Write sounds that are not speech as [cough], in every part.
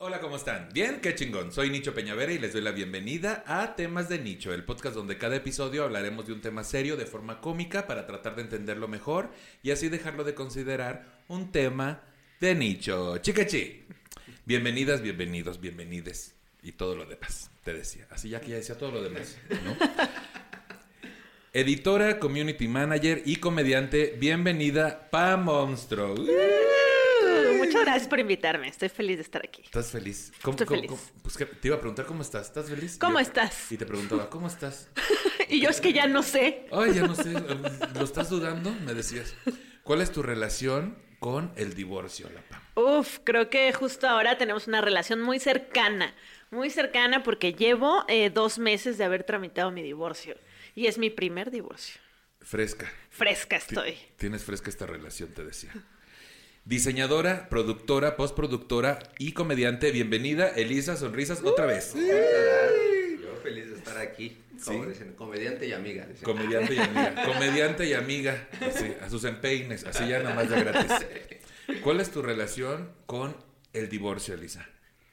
Hola, ¿cómo están? ¿Bien? Qué chingón. Soy Nicho Peñavera y les doy la bienvenida a Temas de Nicho, el podcast donde cada episodio hablaremos de un tema serio de forma cómica para tratar de entenderlo mejor y así dejarlo de considerar un tema de nicho. Chicachi. Bienvenidas, bienvenidos, bienvenides y todo lo demás, te decía. Así ya que ya decía todo lo demás, ¿no? Editora, community manager y comediante, bienvenida Pa Monstro. Muchas gracias por invitarme. Estoy feliz de estar aquí. ¿Estás feliz? ¿Cómo, Estoy cómo- feliz. cómo? Pues que te iba a preguntar cómo estás. ¿Estás feliz? ¿Cómo Yo- estás? Y te preguntaba, ¿cómo estás? [laughs] Y yo es que ya no sé. Ay, ya no sé. ¿Lo estás dudando? Me decías. ¿Cuál es tu relación con el divorcio, la Pam? Uf, creo que justo ahora tenemos una relación muy cercana. Muy cercana porque llevo eh, dos meses de haber tramitado mi divorcio. Y es mi primer divorcio. Fresca. Fresca estoy. Tienes fresca esta relación, te decía. Diseñadora, productora, postproductora y comediante. Bienvenida, Elisa Sonrisas, otra vez. Yo feliz de estar aquí, como Sí. dicen, comediante y amiga. dicen. Comediante y amiga. [laughs] Comediante y amiga. Así, a sus empeines, así ya nomás de gratis. ¿Cuál es tu relación con el divorcio, Elisa?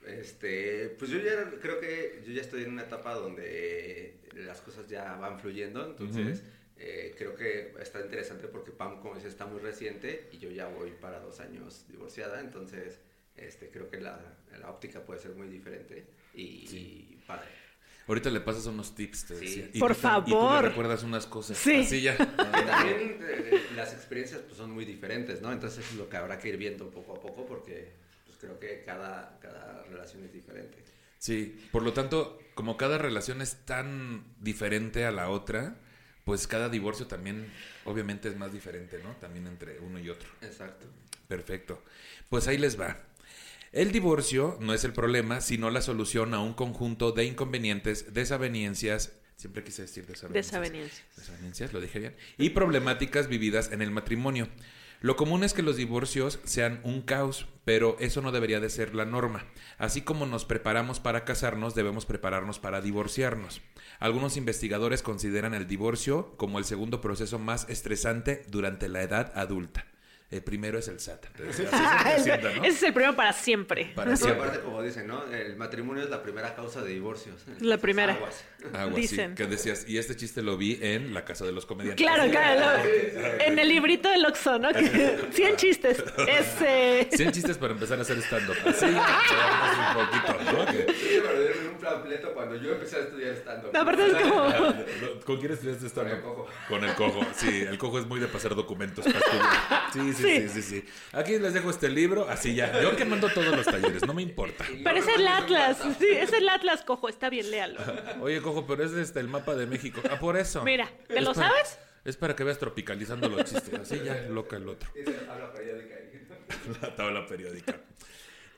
Este, pues yo ya creo que yo ya estoy en una etapa donde las cosas ya van fluyendo, entonces eh, creo que está interesante porque Pam, como dice, está muy reciente y yo ya voy para dos años divorciada, entonces este, creo que la, la óptica puede ser muy diferente y, y padre. Ahorita le pasas unos tips, te Sí. decía. Y Por tú tam- Y tú favor. le recuerdas unas cosas. Sí. Así ya. [laughs] También eh, las experiencias pues, son muy diferentes, ¿no? Entonces es lo que habrá que ir viendo poco a poco porque pues, creo que cada, cada relación es diferente. Sí, por lo tanto, como cada relación es tan diferente a la otra, pues cada divorcio también, obviamente, es más diferente, ¿no? También entre uno y otro. Exacto. Perfecto. Pues ahí les va. El divorcio no es el problema, sino la solución a un conjunto de inconvenientes, desavenencias, siempre quise decir desavenencias. Desavenencias. Desavenencias, lo dije bien. Y problemáticas vividas en el matrimonio. Lo común es que los divorcios sean un caos, pero eso no debería de ser la norma. Así como nos preparamos para casarnos, debemos prepararnos para divorciarnos. Algunos investigadores consideran el divorcio como el segundo proceso más estresante durante la edad adulta. El primero es el SAT. [laughs] Así se presenta, ¿no? Ese es el primero para siempre. Para Y siempre. aparte, como dicen, ¿no? El matrimonio es la primera causa de divorcios. La primera. Aguas. Algo así, Dicen. que decías, y este chiste lo vi en La Casa de los Comediantes. Claro, claro. lo- en el librito del Oxxo, ¿no? Que- [laughs] 100 chistes. Ese. 100 chistes para empezar a hacer stand-up. Así, un poquito, ¿no? Que- Sí, pero un panfleto cuando yo empecé a estudiar stand-up. No, aparte es como. ¿Con quién estudiaste stand Con el cojo. Con el cojo, sí. El cojo es muy de pasar documentos para. Sí, sí, sí, Sí. sí. Aquí les dejo este libro, así ya. Yo que mando todos los talleres, no me importa. Pero es el Atlas. Sí, es el Atlas, cojo. Está bien, léalo. Oye, cojo, pero es este, el mapa de México. Ah, por eso. Mira, ¿te Es lo para- sabes? Es para que veas tropicalizando los chistes. Así ya, loca el otro. Periódica. [laughs] La tabla periódica.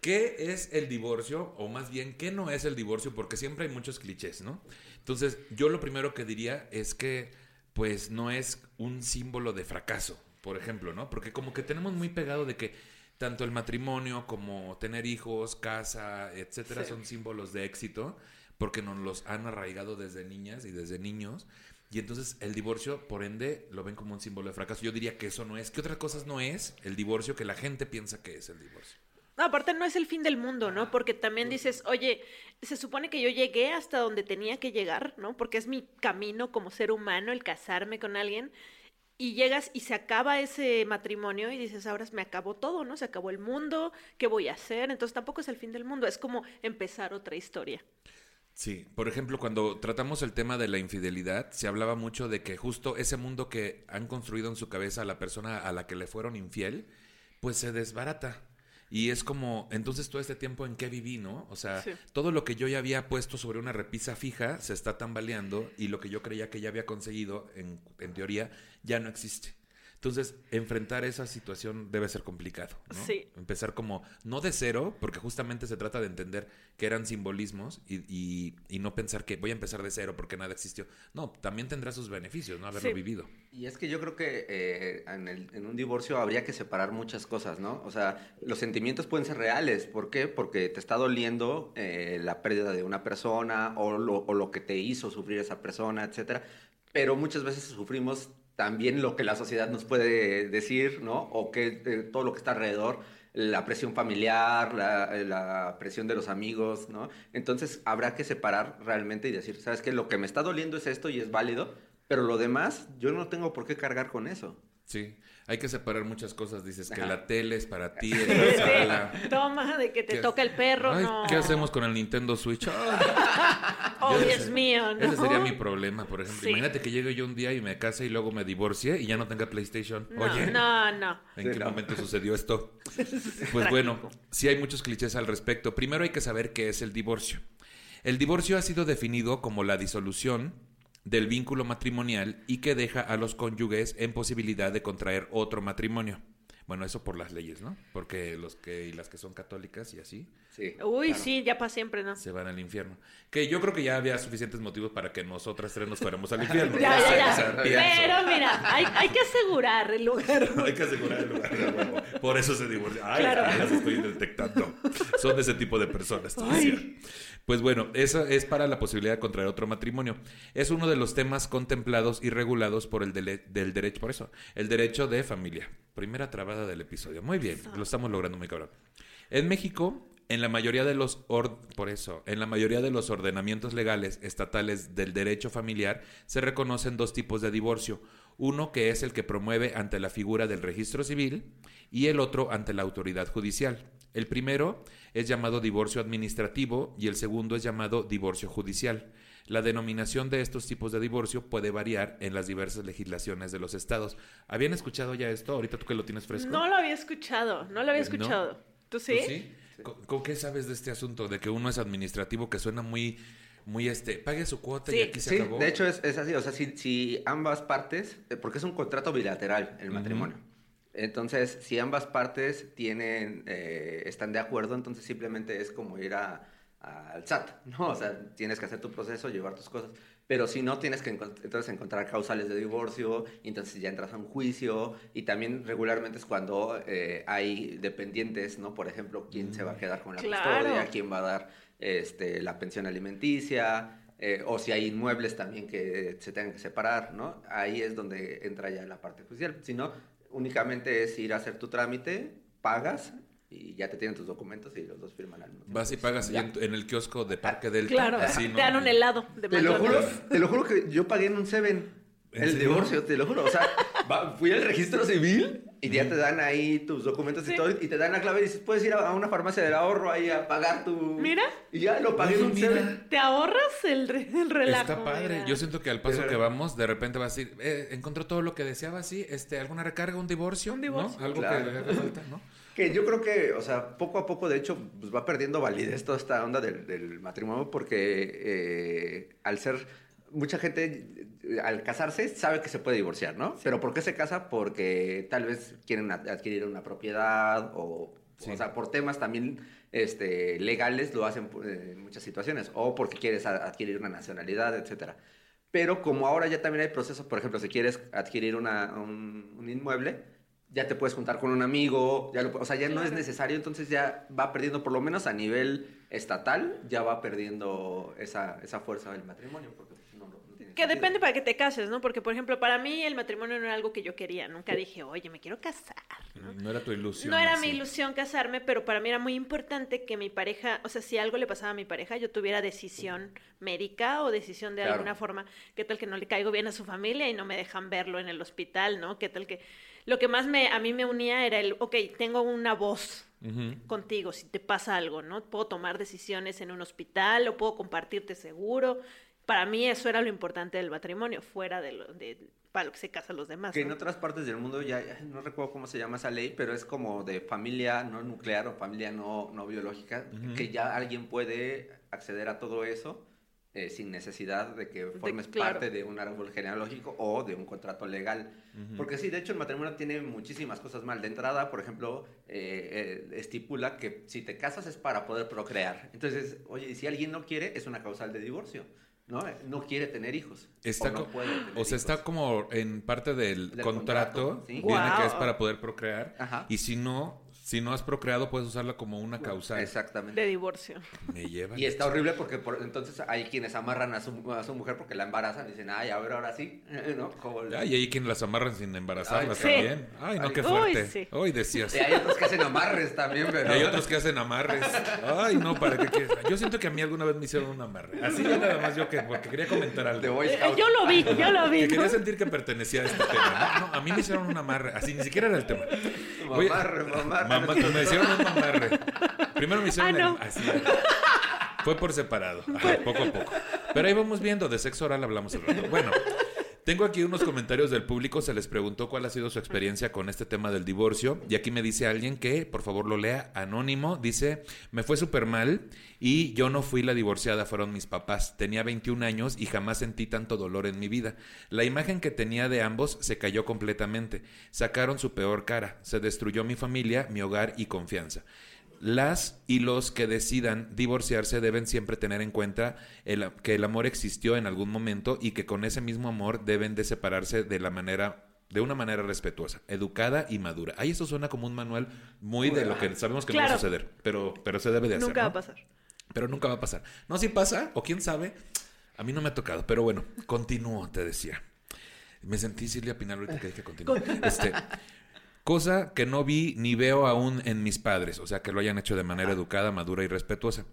¿Qué es el divorcio? O más bien, ¿qué no es el divorcio? Porque siempre hay muchos clichés, ¿no? Entonces, yo lo primero que diría es que, pues, no es un símbolo de fracaso, por ejemplo, ¿no? Porque como que tenemos muy pegado de que tanto el matrimonio como tener hijos, casa, etcétera, Sí. son símbolos de éxito, porque nos los han arraigado desde niñas y desde niños. Y entonces el divorcio, por ende, lo ven como un símbolo de fracaso. Yo diría que eso no es. ¿Qué otras cosas no es el divorcio que la gente piensa que es el divorcio? No, aparte no es el fin del mundo, ¿no? Porque también dices, oye, se supone que yo llegué hasta donde tenía que llegar, ¿no? Porque es mi camino como ser humano el casarme con alguien. Y llegas y se acaba ese matrimonio y dices, ahora me acabó todo, ¿no? Se acabó el mundo, ¿qué voy a hacer? Entonces tampoco es el fin del mundo, es como empezar otra historia. Sí, por ejemplo, cuando tratamos el tema de la infidelidad, se hablaba mucho de que justo ese mundo que han construido en su cabeza la persona a la que le fueron infiel, pues se desbarata. Y es como, entonces todo este tiempo en qué viví, ¿no? O sea, Sí. todo lo que yo ya había puesto sobre una repisa fija se está tambaleando y lo que yo creía que ya había conseguido, en, en teoría, ya no existe. Entonces, enfrentar esa situación debe ser complicado, ¿no? Sí. Empezar como, no de cero, porque justamente se trata de entender que eran simbolismos y, y- y no pensar que voy a empezar de cero porque nada existió. No, también tendrá sus beneficios, ¿no? Haberlo Sí. vivido. Y es que yo creo que eh, en, el- en un divorcio habría que separar muchas cosas, ¿no? O sea, los sentimientos pueden ser reales. ¿Por qué? Porque te está doliendo eh, la pérdida de una persona o lo, o lo que te hizo sufrir esa persona, etcétera. Pero muchas veces sufrimos también lo que la sociedad nos puede decir, ¿no? O que eh, todo lo que está alrededor, la presión familiar, la, eh, la presión de los amigos, ¿no? Entonces habrá que separar realmente y decir, ¿sabes qué? Lo que me está doliendo es esto y es válido, pero lo demás, yo no tengo por qué cargar con eso. Sí, hay que separar muchas cosas. Dices que Ajá. la tele es para ti, [laughs] en la sala. Toma, de que te ¿Qué- toca el perro, Ay, no. ¿Qué hacemos con el Nintendo Switch? [laughs] Oh, Ese Dios ser- mío, ¿no? Ese sería mi problema, por ejemplo. Sí. Imagínate que llegue yo un día y me case y luego me divorcie y ya no tenga PlayStation. No, Oye, no, no. ¿en Sí, qué no. momento sucedió esto? [laughs] Pues bueno, sí hay muchos clichés al respecto. Primero hay que saber qué es el divorcio. El divorcio ha sido definido como la disolución del vínculo matrimonial y que deja a los cónyuges en posibilidad de contraer otro matrimonio. Bueno, eso por las leyes, ¿no? Porque los que y las que son católicas y así Sí. Uy, claro. sí, ya para siempre, ¿no? se van al infierno. Que yo creo que ya había suficientes motivos para que nosotras tres nos fuéramos al [laughs] infierno. Ya, ya, o sea. Pero mira, hay, hay que asegurar el lugar. [laughs] Hay que asegurar el lugar. Por eso se divorcia. Ay, Claro. las estoy detectando. Son de ese tipo de personas. Pues bueno, eso es para la posibilidad de contraer otro matrimonio. Es uno de los temas contemplados y regulados por el dele- del derecho, por eso, el derecho de familia. Primera trabada del episodio. Muy bien, lo estamos logrando muy cabrón. En México, en la mayoría de los or- por eso, en la mayoría de los ordenamientos legales estatales del derecho familiar se reconocen dos tipos de divorcio. Uno que es el que promueve ante la figura del registro civil y el otro ante la autoridad judicial. El primero es llamado divorcio administrativo y el segundo es llamado divorcio judicial. La denominación de estos tipos de divorcio puede variar en las diversas legislaciones de los estados. ¿Habían escuchado ya esto? Ahorita tú que lo tienes fresco. No lo había escuchado, no lo había Eh, ¿no? escuchado. ¿Tú ¿Tú sí? sí? ¿Con, con qué sabes de este asunto? De que uno es administrativo, que suena muy, muy este, pague su cuota y aquí se Sí, acabó. de hecho es, es así, o sea, si, si ambas partes, eh, porque es un contrato bilateral el matrimonio. Entonces, si ambas partes tienen, eh, están de acuerdo, entonces simplemente es como ir a, al SAT, ¿no? O sea, tienes que hacer tu proceso, llevar tus cosas. Pero si no, tienes que encont- entonces encontrar causales de divorcio, y entonces ya entras a un juicio, y también regularmente es cuando eh, hay dependientes, ¿no? Por ejemplo, quién se va a quedar con la Claro. custodia, quién va a dar este, la pensión alimenticia, eh, o si hay inmuebles también que se tengan que separar, ¿no? Ahí es donde entra ya la parte judicial. Si no, únicamente es ir a hacer tu trámite, pagas y ya te tienen tus documentos y los dos firman al mismo tiempo. Vas y pagas en, en el kiosco de Parque Delta. Claro, así, ¿no? te dan un helado de Te lo juro, te lo juro que yo pagué en un Seven ¿En el serio? divorcio, te lo juro. O sea, va- fui al registro civil y ya te dan ahí tus documentos Sí. y todo, y te dan la clave y dices, puedes ir a a una farmacia del ahorro ahí a pagar tu... Mira. Y ya lo pagué en un mira. Seven. Te ahorras el, re- el relajo. Está padre. mira. Yo siento que al paso Pero- que vamos, de repente vas a decir, eh, encontró todo lo que deseaba, sí, este, alguna recarga, un divorcio, Un divorcio. ¿no? Algo Claro. que le haga falta, ¿no? Que yo creo que, o sea, poco a poco, de hecho, pues va perdiendo validez toda esta onda del, del matrimonio porque eh, al ser, mucha gente al casarse sabe que se puede divorciar, ¿no? Pero ¿por qué se casa? Porque tal vez quieren ad- adquirir una propiedad o, Sí. o sea, por temas también este, legales lo hacen eh, en muchas situaciones o porque quieres adquirir una nacionalidad, etcétera. Pero como ahora ya también hay procesos, por ejemplo, si quieres adquirir una, un, un inmueble, ya te puedes juntar con un amigo, ya lo, o sea, ya no es necesario, entonces ya va perdiendo, por lo menos a nivel estatal, ya va perdiendo esa, esa fuerza del matrimonio. Porque no, no tiene Que sentido. depende para que te cases, ¿no? Porque, por ejemplo, para mí el matrimonio no era algo que yo quería. Nunca dije, oye, me quiero casar. ¿no? No era tu ilusión. No era así. mi ilusión casarme, pero para mí era muy importante que mi pareja, o sea, si algo le pasaba a mi pareja, yo tuviera decisión médica o decisión de Claro. alguna forma. ¿Qué tal que no le caigo bien a su familia y no me dejan verlo en el hospital, ¿no? ¿Qué tal que lo que más me a mí me unía era el, ok, tengo una voz contigo si te pasa algo, ¿no? Puedo tomar decisiones en un hospital o puedo compartirte seguro. Para mí eso era lo importante del matrimonio, fuera de, lo, de para lo que se casan los demás. Que en otras partes del mundo ya, no recuerdo cómo se llama esa ley, pero es como de familia no nuclear o familia no, no biológica, que ya alguien puede acceder a todo eso eh, sin necesidad de que formes parte de un árbol genealógico o de un contrato legal. Porque sí, de hecho el matrimonio tiene muchísimas cosas mal. De entrada, por ejemplo, eh, eh, estipula que si te casas es para poder procrear. Entonces, oye, si alguien no quiere, es una causal de divorcio. ¿no? No quiere tener hijos. Está o, o sea, está como en parte del, contrato, viene que es para poder procrear. Y si no, si no has procreado, puedes usarla como una causa. Exactamente. De divorcio. Me lleva. Y está horrible porque entonces hay quienes amarran a su, a su mujer porque la embarazan y dicen, ay, a ver, ahora sí. [laughs] ¿No? Ay, y hay quienes las amarran sin embarazarla también. Ay, no, qué fuerte. Hoy decías. Y hay otros que hacen amarres también, pero. Y hay otros que hacen amarres. Ay, no, ¿para qué quieres? Yo siento que a mí alguna vez me hicieron un amarre. Así nada más yo que, porque quería comentar algo. Eh, yo lo vi, yo lo vi. Que quería sentir que pertenecía a este tema. No, a mí me hicieron un amarre. Así ni siquiera era el tema. [laughs] Mamarre, mamarre. Mamá, me hicieron un mamarre. Primero me hicieron ah, así. Fue por separado, poco a poco. Pero ahí vamos viendo, de sexo oral hablamos el rato. Bueno, tengo aquí unos comentarios del público, se les preguntó cuál ha sido su experiencia con este tema del divorcio y aquí me dice alguien que, por favor lo lea, anónimo, dice, me fue súper mal y yo no fui la divorciada, fueron mis papás. Tenía 21 años y jamás sentí tanto dolor en mi vida. La imagen que tenía de ambos se cayó completamente, sacaron su peor cara, se destruyó mi familia, mi hogar y confianza. Las y los que decidan divorciarse deben siempre tener en cuenta que el amor existió en algún momento y que con ese mismo amor deben de separarse de la manera de una manera respetuosa, educada y madura. Ahí eso suena como un manual muy de lo que sabemos que no va a suceder, pero, pero se debe de hacer. Nunca va a pasar. Pero nunca va a pasar. No, si pasa, o quién sabe, a mí no me ha tocado, pero bueno, continúo, te decía. Me sentí Silvia Pinal ahorita que dije continuo. Este, cosa que no vi ni veo aún en mis padres, o sea, que lo hayan hecho de manera educada, madura y respetuosa.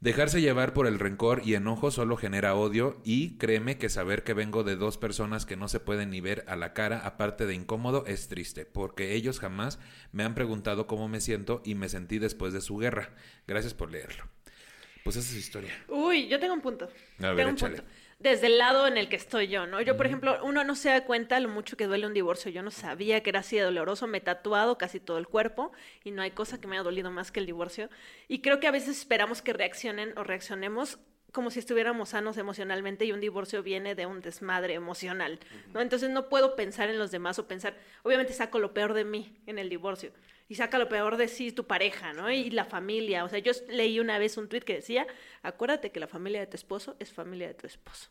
Dejarse llevar por el rencor y enojo solo genera odio y créeme que saber que vengo de dos personas que no se pueden ni ver a la cara, aparte de incómodo, es triste, porque ellos jamás me han preguntado cómo me siento y me sentí después de su guerra. Gracias por leerlo. Pues esa es su historia. Uy, yo tengo un punto. tengo un punto desde el lado en el que estoy yo, ¿no? Yo, por ejemplo, uno no se da cuenta lo mucho que duele un divorcio. Yo no sabía que era así de doloroso. Me he tatuado casi todo el cuerpo y no hay cosa que me haya dolido más que el divorcio. Y creo que a veces esperamos que reaccionen o reaccionemos como si estuviéramos sanos emocionalmente y un divorcio viene de un desmadre emocional, ¿no? Entonces no puedo pensar en los demás o pensar, obviamente saco lo peor de mí en el divorcio y saca lo peor de sí tu pareja, ¿no? Y la familia, o sea, yo leí una vez un tuit que decía, acuérdate que la familia de tu esposo es familia de tu esposo.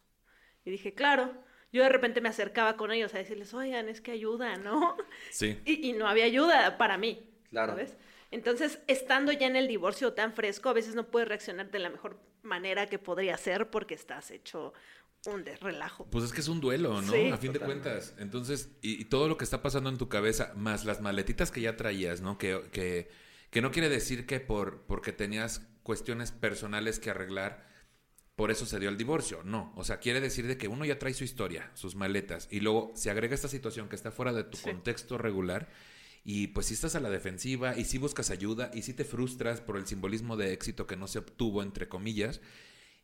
Y dije, claro, yo de repente me acercaba con ellos a decirles, oigan, es que ayuda, ¿no? Sí. [laughs] Y, no había ayuda para mí, claro. ¿sabes? Entonces, estando ya en el divorcio tan fresco, a veces no puedes reaccionar de la mejor manera que podría ser porque estás hecho un relajo. Pues es que es un duelo, ¿no? a fin de cuentas. Entonces, y, todo lo que está pasando en tu cabeza, más las maletitas que ya traías, ¿no? Que, que, que no quiere decir que por porque tenías cuestiones personales que arreglar, por eso se dio el divorcio. No, o sea, quiere decir de que uno ya trae su historia, sus maletas, y luego se agrega esta situación que está fuera de tu contexto regular. Y pues si estás a la defensiva y si buscas ayuda y si te frustras por el simbolismo de éxito que no se obtuvo, entre comillas,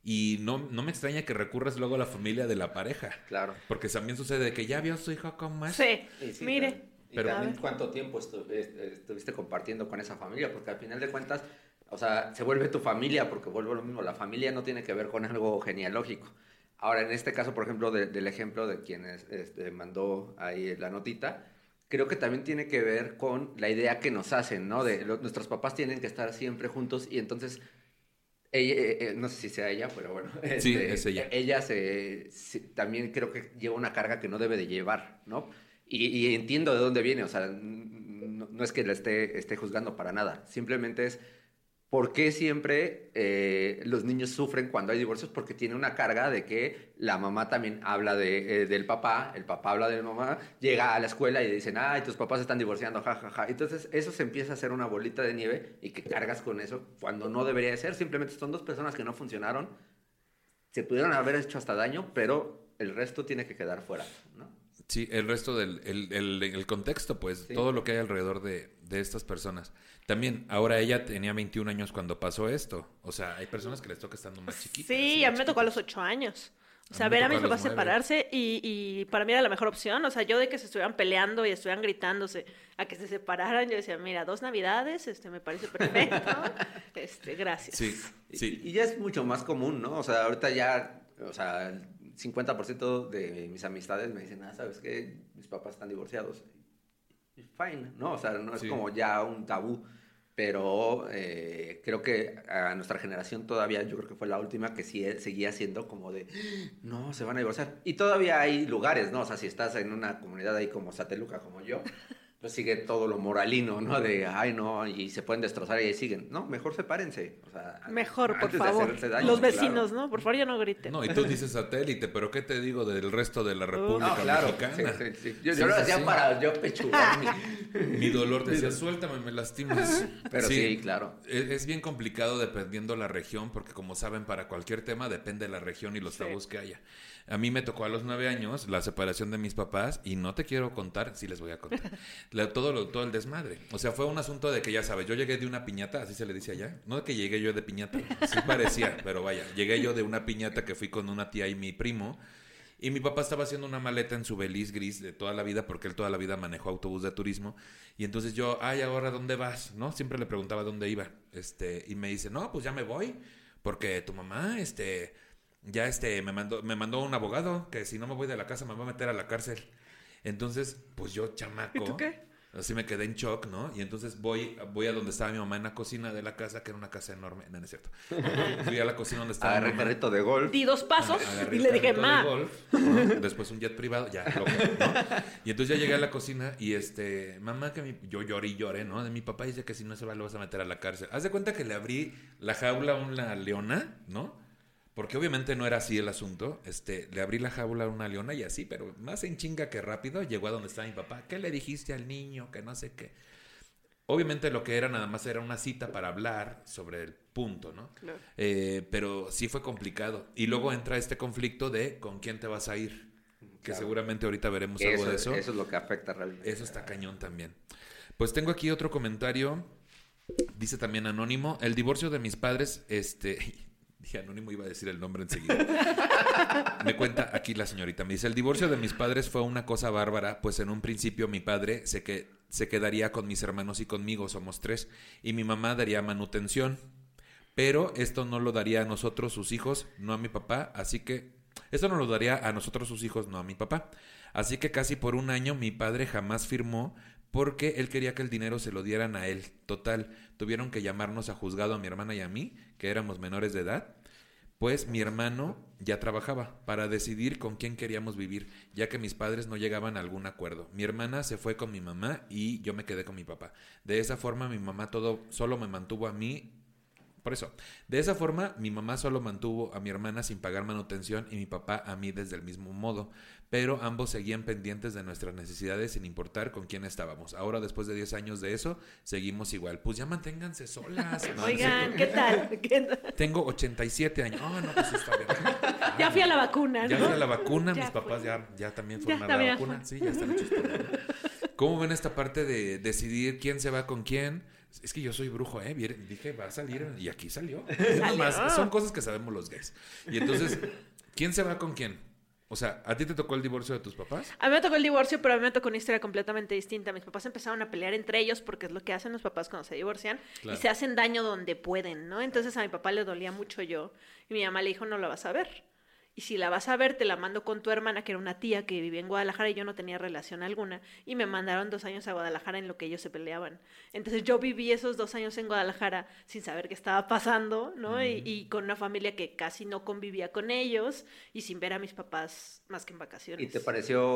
y no, no me extraña que recurras luego a la familia de la pareja. Claro. Porque también sucede que ya vio a su hijo con más. Sí, mire. Pero cuánto tiempo estuviste compartiendo con esa familia, porque al final de cuentas, o sea, se vuelve tu familia, porque vuelve lo mismo, la familia no tiene que ver con algo genealógico. Ahora, en este caso, por ejemplo, del ejemplo de quien este, mandó ahí la notita, creo que también tiene que ver con la idea que nos hacen, ¿no? De nuestros papás tienen que estar siempre juntos y entonces ella, eh, eh, no sé si sea ella, pero bueno. Sí, este, es ella. Ella se, también creo que lleva una carga que no debe de llevar, ¿no? Y, entiendo de dónde viene, o sea, no, no es que la esté, esté juzgando para nada, simplemente es ¿Por qué siempre eh, los niños sufren cuando hay divorcios? Porque tiene una carga de que la mamá también habla de, eh, del papá, el papá habla de la mamá, llega a la escuela y dicen, ay, tus papás están divorciando, jajaja. Ja, ja. Entonces eso se empieza a hacer una bolita de nieve y que cargas con eso cuando no debería de ser. Simplemente son dos personas que no funcionaron, se pudieron haber hecho hasta daño, pero el resto tiene que quedar fuera, ¿no? Sí, el resto del el, el- el contexto, pues, Sí. todo lo que hay alrededor de, de estas personas. También, ahora ella tenía 21 años cuando pasó esto. O sea, hay personas que les toca estando más chiquitas. Sí, a mí me tocó a los ocho años. O A sea, ver a mis papás separarse y, y para mí era la mejor opción. O sea, yo de que se estuvieran peleando y estuvieran gritándose a que se separaran, yo decía, mira, dos navidades, este, me parece perfecto. [laughs] este, gracias. Sí, Y- sí. Y, ya es mucho más común, ¿no? O sea, ahorita ya, o sea, el 50% de mis amistades me dicen, ah, ¿sabes qué? Mis papás están divorciados. Y Fine, ¿no? O sea, no es Sí. como ya un tabú. Pero eh, creo que a nuestra generación todavía, yo creo que fue la última que sí eh, seguía siendo como de, no, se van a divorciar. Y todavía hay lugares, ¿no? O sea, si estás en una comunidad ahí como Sateluca, como yo, pues sigue todo lo moralino, ¿no? De, ay, no, y se pueden destrozar y ahí siguen. No, mejor sepárense. O sea, Mejor, por favor. daño, Los claro. vecinos, ¿no? Por favor, ya no griten. No, y tú dices satélite, pero ¿qué te digo del resto de la República No, claro. Mexicana? sí, sí, sí. Yo, Sí, yo lo hacía para yo pechugar mi... [laughs] Mi dolor decía, suéltame, me lastimas. [laughs] Pero sí, claro. Es, es bien complicado dependiendo la región, porque como saben, para cualquier tema depende de la región y los Sí. tabús que haya. A mí me tocó a los nueve años la separación de mis papás y no te quiero contar, sí les voy a contar, [laughs] la- todo, lo, todo el desmadre. O sea, fue un asunto de que ya sabes, yo llegué de una piñata, así se le dice allá. No de que llegué yo de piñata, sí parecía, [laughs] pero vaya, llegué yo de una piñata que fui con una tía y mi primo. Y mi papá estaba haciendo una maleta en su beliz gris de toda la vida, porque él toda la vida manejó autobús de turismo. Y entonces yo, ay, ahora dónde vas, ¿no? Siempre le preguntaba dónde iba. Este, y me dice, no, pues ya me voy, porque tu mamá, este, ya este, me mandó, me mandó un abogado, que si no me voy de la casa me va a meter a la cárcel. Entonces, pues yo, chamaco. ¿Y tú qué? Así me quedé en shock, ¿no? Y entonces voy, voy a donde estaba mi mamá en la cocina de la casa, que era una casa enorme. No, no es cierto. [laughs] Fui a la cocina donde estaba mi Agarré mamá. carrito de golf. Di dos pasos Agarré y le dije, de ma. golf, ¿no? Después un jet privado, ya, loco, ¿no? Y entonces ya llegué a la cocina y este, mamá, que mi- yo lloré y lloré, ¿no? De mi papá dice que si no se va lo vas a meter a la cárcel. Haz de cuenta que le abrí la jaula a una leona, ¿no? Porque obviamente no era así el asunto. Este, le abrí la jaula a una leona y así, pero más en chinga que rápido llegó a donde estaba mi papá. ¿Qué le dijiste al niño? Que no sé qué. Obviamente lo que era nada más era una cita para hablar sobre el punto, ¿no? Claro. Eh, pero sí fue complicado. Y luego entra este conflicto de con quién te vas a ir. Que Claro. seguramente ahorita veremos Eso, algo de eso. eso es lo que afecta realmente. Eso está cañón también. Pues tengo aquí otro comentario. Dice también Anónimo. El divorcio de mis padres, este. [laughs] Dije Anónimo, iba a decir el nombre enseguida. [laughs] Me cuenta aquí la señorita. Me dice: El divorcio de mis padres fue una cosa bárbara, pues en un principio mi padre se, que, se quedaría con mis hermanos y conmigo, somos tres, y mi mamá daría manutención. Pero esto no lo daría a nosotros, sus hijos, no a mi papá, así que esto no lo daría a nosotros, sus hijos, no a mi papá. Así que casi por un año mi padre jamás firmó porque él quería que el dinero se lo dieran a él. Total, tuvieron que llamarnos a juzgado a mi hermana y a mí, que éramos menores de edad, pues mi hermano ya trabajaba para decidir con quién queríamos vivir, ya que mis padres no llegaban a algún acuerdo. Mi hermana se fue con mi mamá y yo me quedé con mi papá. De esa forma mi mamá todo solo me mantuvo a mí por eso, de esa forma, mi mamá solo mantuvo a mi hermana sin pagar manutención y mi papá a mí desde el mismo modo, pero ambos seguían pendientes de nuestras necesidades sin importar con quién estábamos. Ahora, después de 10 años de eso, seguimos igual. Pues ya manténganse solas. No, Oigan. ¿qué tal? [laughs] ¿Qué tal? Tengo 87 años. Ah, no, pues sí está bien. [laughs] Ya fui a la vacuna, Ya ¿no? fui a la vacuna, Ya mis papás ya, ya también fueron a la también vacuna. fue. Sí, ya están hechos por. ¿Cómo ven esta parte de decidir quién se va con quién? Es que yo soy brujo, ¿eh? Dije, va a salir y aquí salió. Más, son cosas que sabemos los gays. Y entonces, ¿quién se va con quién? O sea, ¿a ti te tocó el divorcio de tus papás? A mí me tocó el divorcio, pero a mí me tocó una historia completamente distinta. Mis papás empezaron a pelear entre ellos porque es lo que hacen los papás cuando se divorcian Claro. y se hacen daño donde pueden, ¿no? Entonces a mi papá le dolía mucho yo y mi mamá le dijo, no la vas a ver. Y si la vas a ver, te la mando con tu hermana, que era una tía que vivía en Guadalajara y yo no tenía relación alguna. Y me mandaron dos años a Guadalajara en lo que ellos se peleaban. Entonces yo viví esos dos años en Guadalajara sin saber qué estaba pasando, ¿no? Y, y con una familia que casi no convivía con ellos y sin ver a mis papás más que en vacaciones. ¿Y te pareció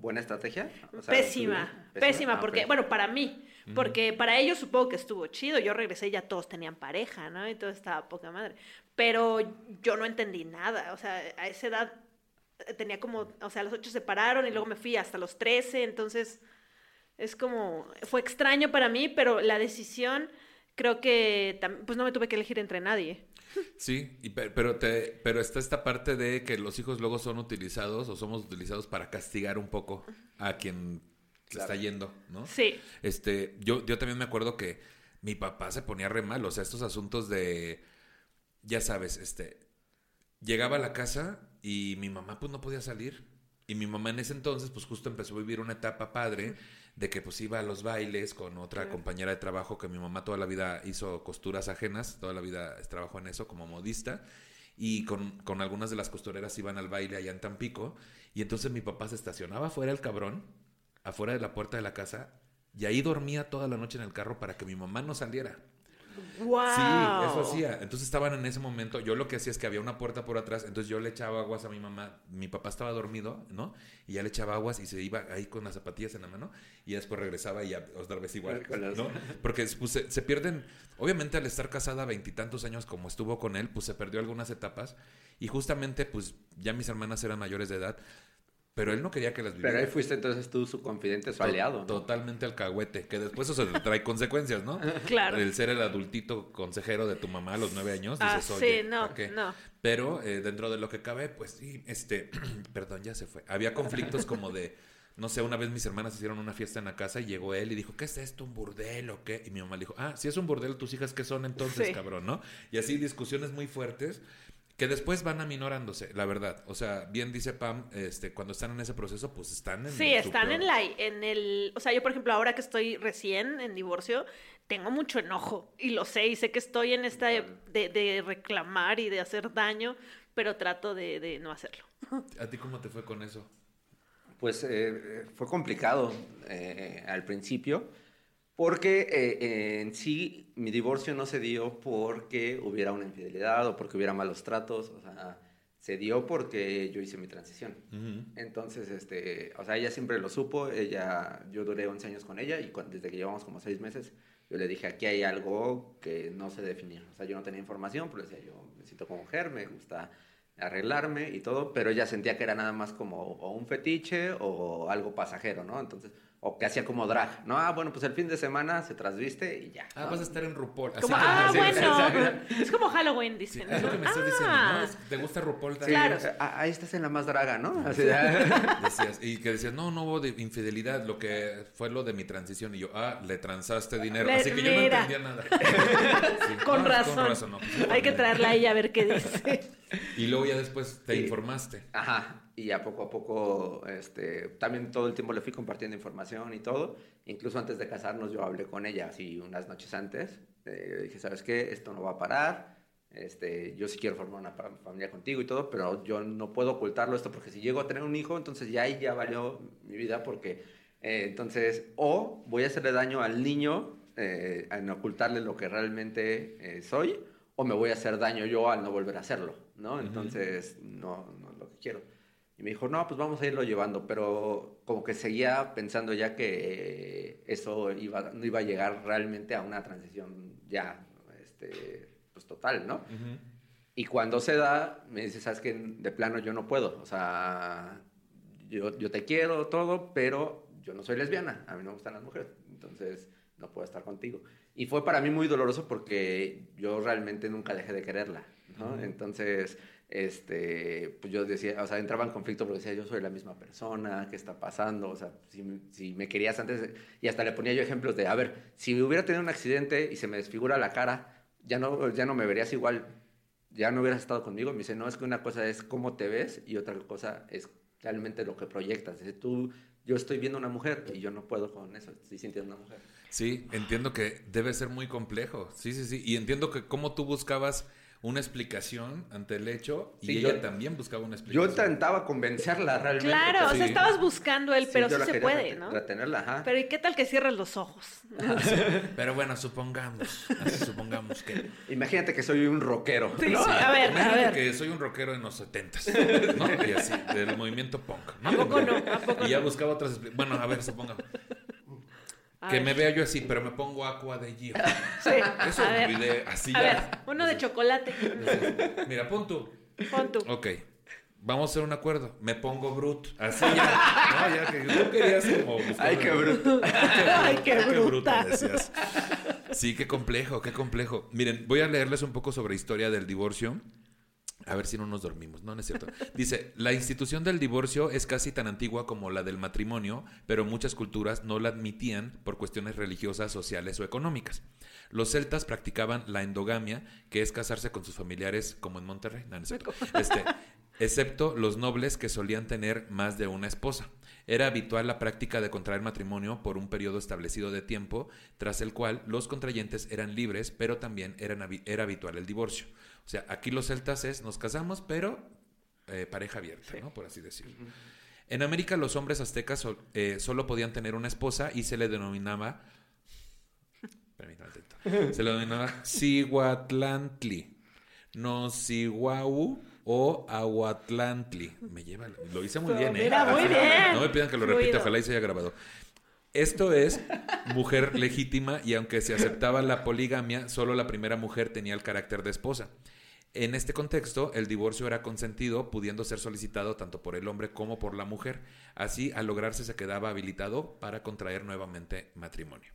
buena estrategia? O sea, pésima, ¿tú- pésima, Ah, porque, bueno, para mí, porque para ellos supongo que estuvo chido, yo regresé y ya todos tenían pareja, ¿no? Y todo estaba poca madre, pero yo no entendí nada, o sea, a esa edad eh, tenía como, o sea, a los ocho se separaron y luego me fui hasta los 13, entonces es como, fue extraño para mí, pero la decisión creo que pues no me tuve que elegir entre nadie. [laughs] Sí, y pe- pero, te, pero está esta parte de que los hijos luego son utilizados o somos utilizados para castigar un poco a quien se está yendo, ¿no? Sí. Este, yo, yo también me acuerdo que mi papá se ponía re mal, o sea, estos asuntos de, ya sabes, este, llegaba a la casa y mi mamá pues no podía salir. Y mi mamá en ese entonces pues justo empezó a vivir una etapa padre de que pues iba a los bailes con otra compañera de trabajo que mi mamá toda la vida hizo costuras ajenas, toda la vida trabajó en eso como modista. Y con, con algunas de las costureras iban al baile allá en Tampico. Y entonces mi papá se estacionaba afuera el cabrón, afuera de la puerta de la casa, y ahí dormía toda la noche en el carro para que mi mamá no saliera. ¡Wow! Sí, eso hacía. Entonces estaban en ese momento. Yo lo que hacía es que había una puerta por atrás. Entonces yo le echaba aguas a mi mamá. Mi papá estaba dormido, ¿no? Y ya le echaba aguas y se iba ahí con las zapatillas en la mano. Y después regresaba y ya otra vez igual. ¿no? [laughs] Porque pues, se, se pierden. Obviamente al estar casada veintitantos años como estuvo con él, pues se perdió algunas etapas. Y justamente, pues ya mis hermanas eran mayores de edad. Pero él no quería que las viviera. Pero ahí fuiste entonces tú su confidente, su To- aliado. ¿no? Totalmente alcahuete. Que después eso te trae consecuencias, ¿no? [laughs] Claro. El ser el adultito consejero de tu mamá a los nueve años. Ah, Dices, sí, oye, no, no. Pero eh, dentro de lo que cabe, pues sí, este, [clears throat] perdón, ya se fue. Había conflictos como de, no sé, una vez mis hermanas hicieron una fiesta en la casa y llegó él y dijo, ¿qué es esto, un burdel o qué? Y mi mamá le dijo, ah, si es un burdel, tus hijas, ¿qué son entonces, Sí. cabrón, no? Y así discusiones muy fuertes que después van aminorándose, la verdad. O sea, bien dice Pam, este, cuando están en ese proceso, pues están en Sí, están peor- en la en el, o sea, yo por ejemplo, ahora que estoy recién en divorcio, tengo mucho enojo y lo sé y sé que estoy en esta de, de reclamar y de hacer daño, pero trato de, de no hacerlo. [laughs] ¿A ti cómo te fue con eso? Pues eh, fue complicado eh, al principio, porque eh, en sí mi divorcio no se dio porque hubiera una infidelidad o porque hubiera malos tratos, o sea, se dio porque yo hice mi transición. Entonces, este, o sea, ella siempre lo supo, ella, yo duré 11 años con ella y cu- desde que llevamos como 6 meses, yo le dije, aquí hay algo que no se definía. O sea, yo no tenía información, pero decía, yo me siento como mujer, me gusta arreglarme y todo, pero ella sentía que era nada más como o un fetiche o algo pasajero, ¿no? Entonces, o que hacía como drag, ¿no? Ah, bueno, pues el fin de semana se trasviste y ya. Ah, ¿no? vas a estar en RuPaul. Así Como, que- ah, sí, bueno, es como Halloween, Sí, dicen. es lo que me estás diciendo, Ah. ¿no? Es- ¿Te gusta RuPaul? Sí, Claro. ah, ahí estás en la más draga, ¿no? Así, Decías, [laughs] y que decías, no, no hubo de infidelidad, lo que fue lo de mi transición. Y yo, ah, le transaste dinero. Le- Así que yo no entendía nada. [laughs] Sí, Con no, razón. no. Hay que traerla ahí a ver qué dice. [laughs] [laughs] Y luego ya después te informaste. Ajá, y a poco a poco, este, también todo el tiempo le fui compartiendo información y todo. Incluso antes de casarnos yo hablé con ella, así unas noches antes. Eh, dije, ¿sabes qué? Esto no va a parar. Este, yo sí quiero formar una familia contigo y todo, pero yo no puedo ocultarlo esto porque si llego a tener un hijo, entonces ya ahí ya valió mi vida porque eh, entonces o voy a hacerle daño al niño eh, en ocultarle lo que realmente eh, soy o me voy a hacer daño yo al no volver a hacerlo, ¿no? Entonces no, no es lo que quiero. Y me dijo, no, pues vamos a irlo llevando, pero como que seguía pensando ya que eso iba, no iba a llegar realmente a una transición ya, este, pues total, ¿no? Y cuando se da, me dice, sabes que de plano yo no puedo, o sea, yo, yo te quiero todo, pero yo no soy lesbiana, a mí no me gustan las mujeres, entonces no puedo estar contigo. Y fue para mí muy doloroso porque yo realmente nunca dejé de quererla, ¿no? Entonces, este, pues yo decía, o sea, entraba en conflicto porque decía, yo soy la misma persona, ¿qué está pasando? O sea, si, si me querías antes, y hasta le ponía yo ejemplos de, a ver, si hubiera tenido un accidente y se me desfigura la cara, ya no, ya no me verías igual, ya no hubieras estado conmigo. Me dice, no, es que una cosa es cómo te ves y otra cosa es realmente lo que proyectas. Dice, tú, yo estoy viendo una mujer y yo no puedo con eso, estoy sintiendo una mujer. Sí, entiendo que debe ser muy complejo. Sí, sí, sí. Y entiendo que cómo tú buscabas una explicación ante el hecho y Sí, ella yo- también buscaba una Yo explicación. intentaba convencerla realmente. Claro, o sea, estabas buscando él, pero yo sí se puede, ¿no? Retenerla, ajá. Pero ¿y qué tal que cierres los ojos? [laughs] Pero bueno, supongamos, así supongamos que... Imagínate que soy un rockero. Sí, ¿no? sí, a ver, a Imagínate ver. que soy un rockero en los setentas, ¿no? [laughs] Y así, del movimiento punk. ¿no? ¿A poco no? ¿A poco Y ya no? buscaba otras... expli- Bueno, a ver, supongamos. A Que ver. me vea yo así, pero me pongo agua de Gio. [laughs] Sí, Eso a ver. olvidé así A ver, ya. uno de chocolate. Mira, pon tú. Pon tú. Ok. Vamos a hacer un acuerdo. Me pongo brut. Así ya. No, ya que tú querías como... Ay, qué bruto. Ay, qué [laughs] bruta. decías. Sí, qué complejo, qué complejo. Miren, voy a leerles un poco sobre historia del divorcio. A ver si no nos dormimos. No, no es cierto. Dice, la institución del divorcio es casi tan antigua como la del matrimonio, pero muchas culturas no la admitían por cuestiones religiosas, sociales o económicas. Los celtas practicaban la endogamia, que es casarse con sus familiares, como en Monterrey. No, no es cierto. [laughs] Este, excepto los nobles que solían tener más de una esposa. Era habitual la práctica de contraer matrimonio por un periodo establecido de tiempo, tras el cual los contrayentes eran libres, pero también eran era habitual el divorcio. O sea, aquí los celtas es nos casamos, pero eh, pareja abierta, ¿no? Por así decirlo. En América los hombres aztecas sol- eh, solo podían tener una esposa y se le denominaba... [laughs] Se le denominaba Cihuatlantli, no Cihuau o Aguatlantli. Me lleva, lo hice muy bien, ¿eh? Mira, muy bien. No me pidan que lo repita, ojalá y se haya grabado. Esto es mujer legítima y aunque se aceptaba la poligamia, solo la primera mujer tenía el carácter de esposa. En este contexto, el divorcio era consentido, pudiendo ser solicitado tanto por el hombre como por la mujer. Así, al lograrse, se quedaba habilitado para contraer nuevamente matrimonio.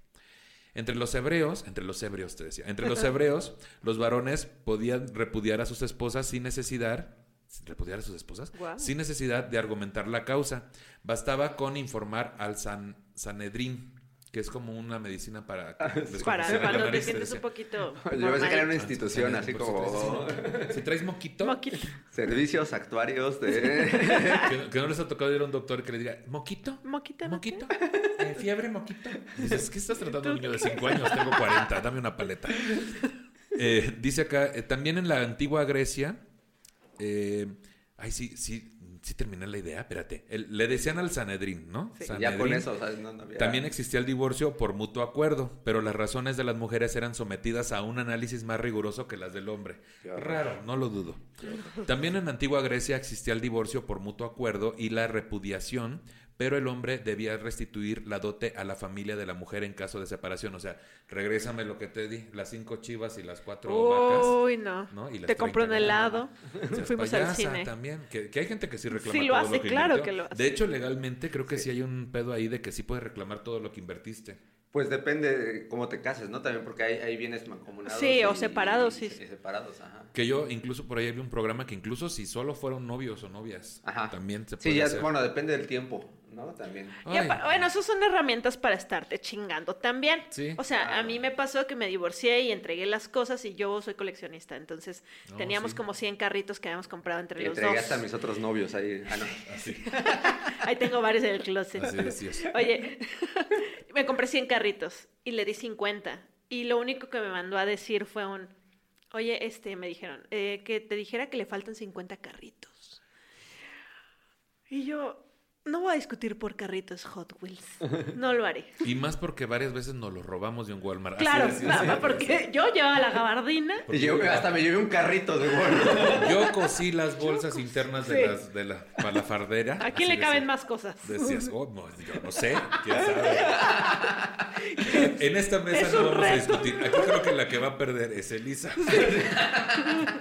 Entre los hebreos, entre los hebreos te decía, entre los hebreos, los varones podían repudiar a sus esposas sin necesidad, repudiar a sus esposas, Guau. sin necesidad de argumentar la causa. Bastaba con informar al San, Sanedrín, que es como una medicina para descompresione Para cuando te sientes un poquito. Yo pensé que era una institución, así como [laughs] Si traes moquito, Moquito. servicios actuarios de... que, que no les ha tocado ir a un doctor que le diga, ¿moquito? Moquita, ¿no? ¿Moquito? Eh, ¿Fiebre, moquito? Dices, ¿qué estás tratando un niño de 5 años? Tengo 40, dame una paleta. Eh, dice acá, eh, también en la antigua Grecia, eh, ay, sí, sí, sí terminé la idea, espérate. El- le decían al Sanedrín, ¿no? Sí. ya con Sanedrín. eso, o sea, no, no había... También existía el divorcio por mutuo acuerdo, pero las razones de las mujeres eran sometidas a un análisis más riguroso que las del hombre. Raro, no lo dudo. También en antigua Grecia existía el divorcio por mutuo acuerdo y la repudiación, pero el hombre debía restituir la dote a la familia de la mujer en caso de separación. O sea, regrésame lo que te di, las cinco chivas y las cuatro vacas. Uy, no. ¿no? Y las Te compró un 30 helado. [laughs] Fuimos al cine. también. Que, que hay gente que sí reclama Sí lo todo hace, lo que claro invirtió. que lo hace. De hecho, legalmente creo que sí. hay un pedo ahí de que sí puedes reclamar todo lo que invertiste. Pues depende de cómo te cases, ¿no? También porque hay, hay bienes mancomunados. Sí, o y- separados, sí. y separados, ajá. Que yo incluso por ahí vi un programa que incluso si solo fueron novios o novias, Ajá. también se puede Sí, ya, hacer. bueno, depende del tiempo, ¿no? También. Bueno, esas son herramientas para estarte chingando también. Sí. O sea, a mí me pasó que me divorcié y entregué las cosas y yo soy coleccionista. Entonces, No, teníamos sí. como 100 carritos que habíamos comprado entre Y los entregué dos. hasta a mis otros novios ahí. Ah, no. [laughs] Así, Ahí tengo varios en el closet. así. Oye, [laughs] me compré 100 carritos y le di 50. Y lo único que me mandó a decir fue un, oye, este, me dijeron, eh, que te dijera que le faltan 50 carritos. Y yo, no voy a discutir por carritos Hot Wheels. No lo haré. [laughs] Y más porque varias veces nos lo robamos de un Walmart. Así Claro, decías, nada, sí. porque yo llevaba la gabardina. Porque Y yo hasta me llevé un carrito de bueno. Yo cosí las bolsas internas de, sí. las, de la palafardera. ¿A quién así le caben más cosas? Decías, oh, no, yo no sé, quién sabe. [laughs] En esta mesa Es no vamos a discutir. Aquí creo que la que va a perder es Elisa.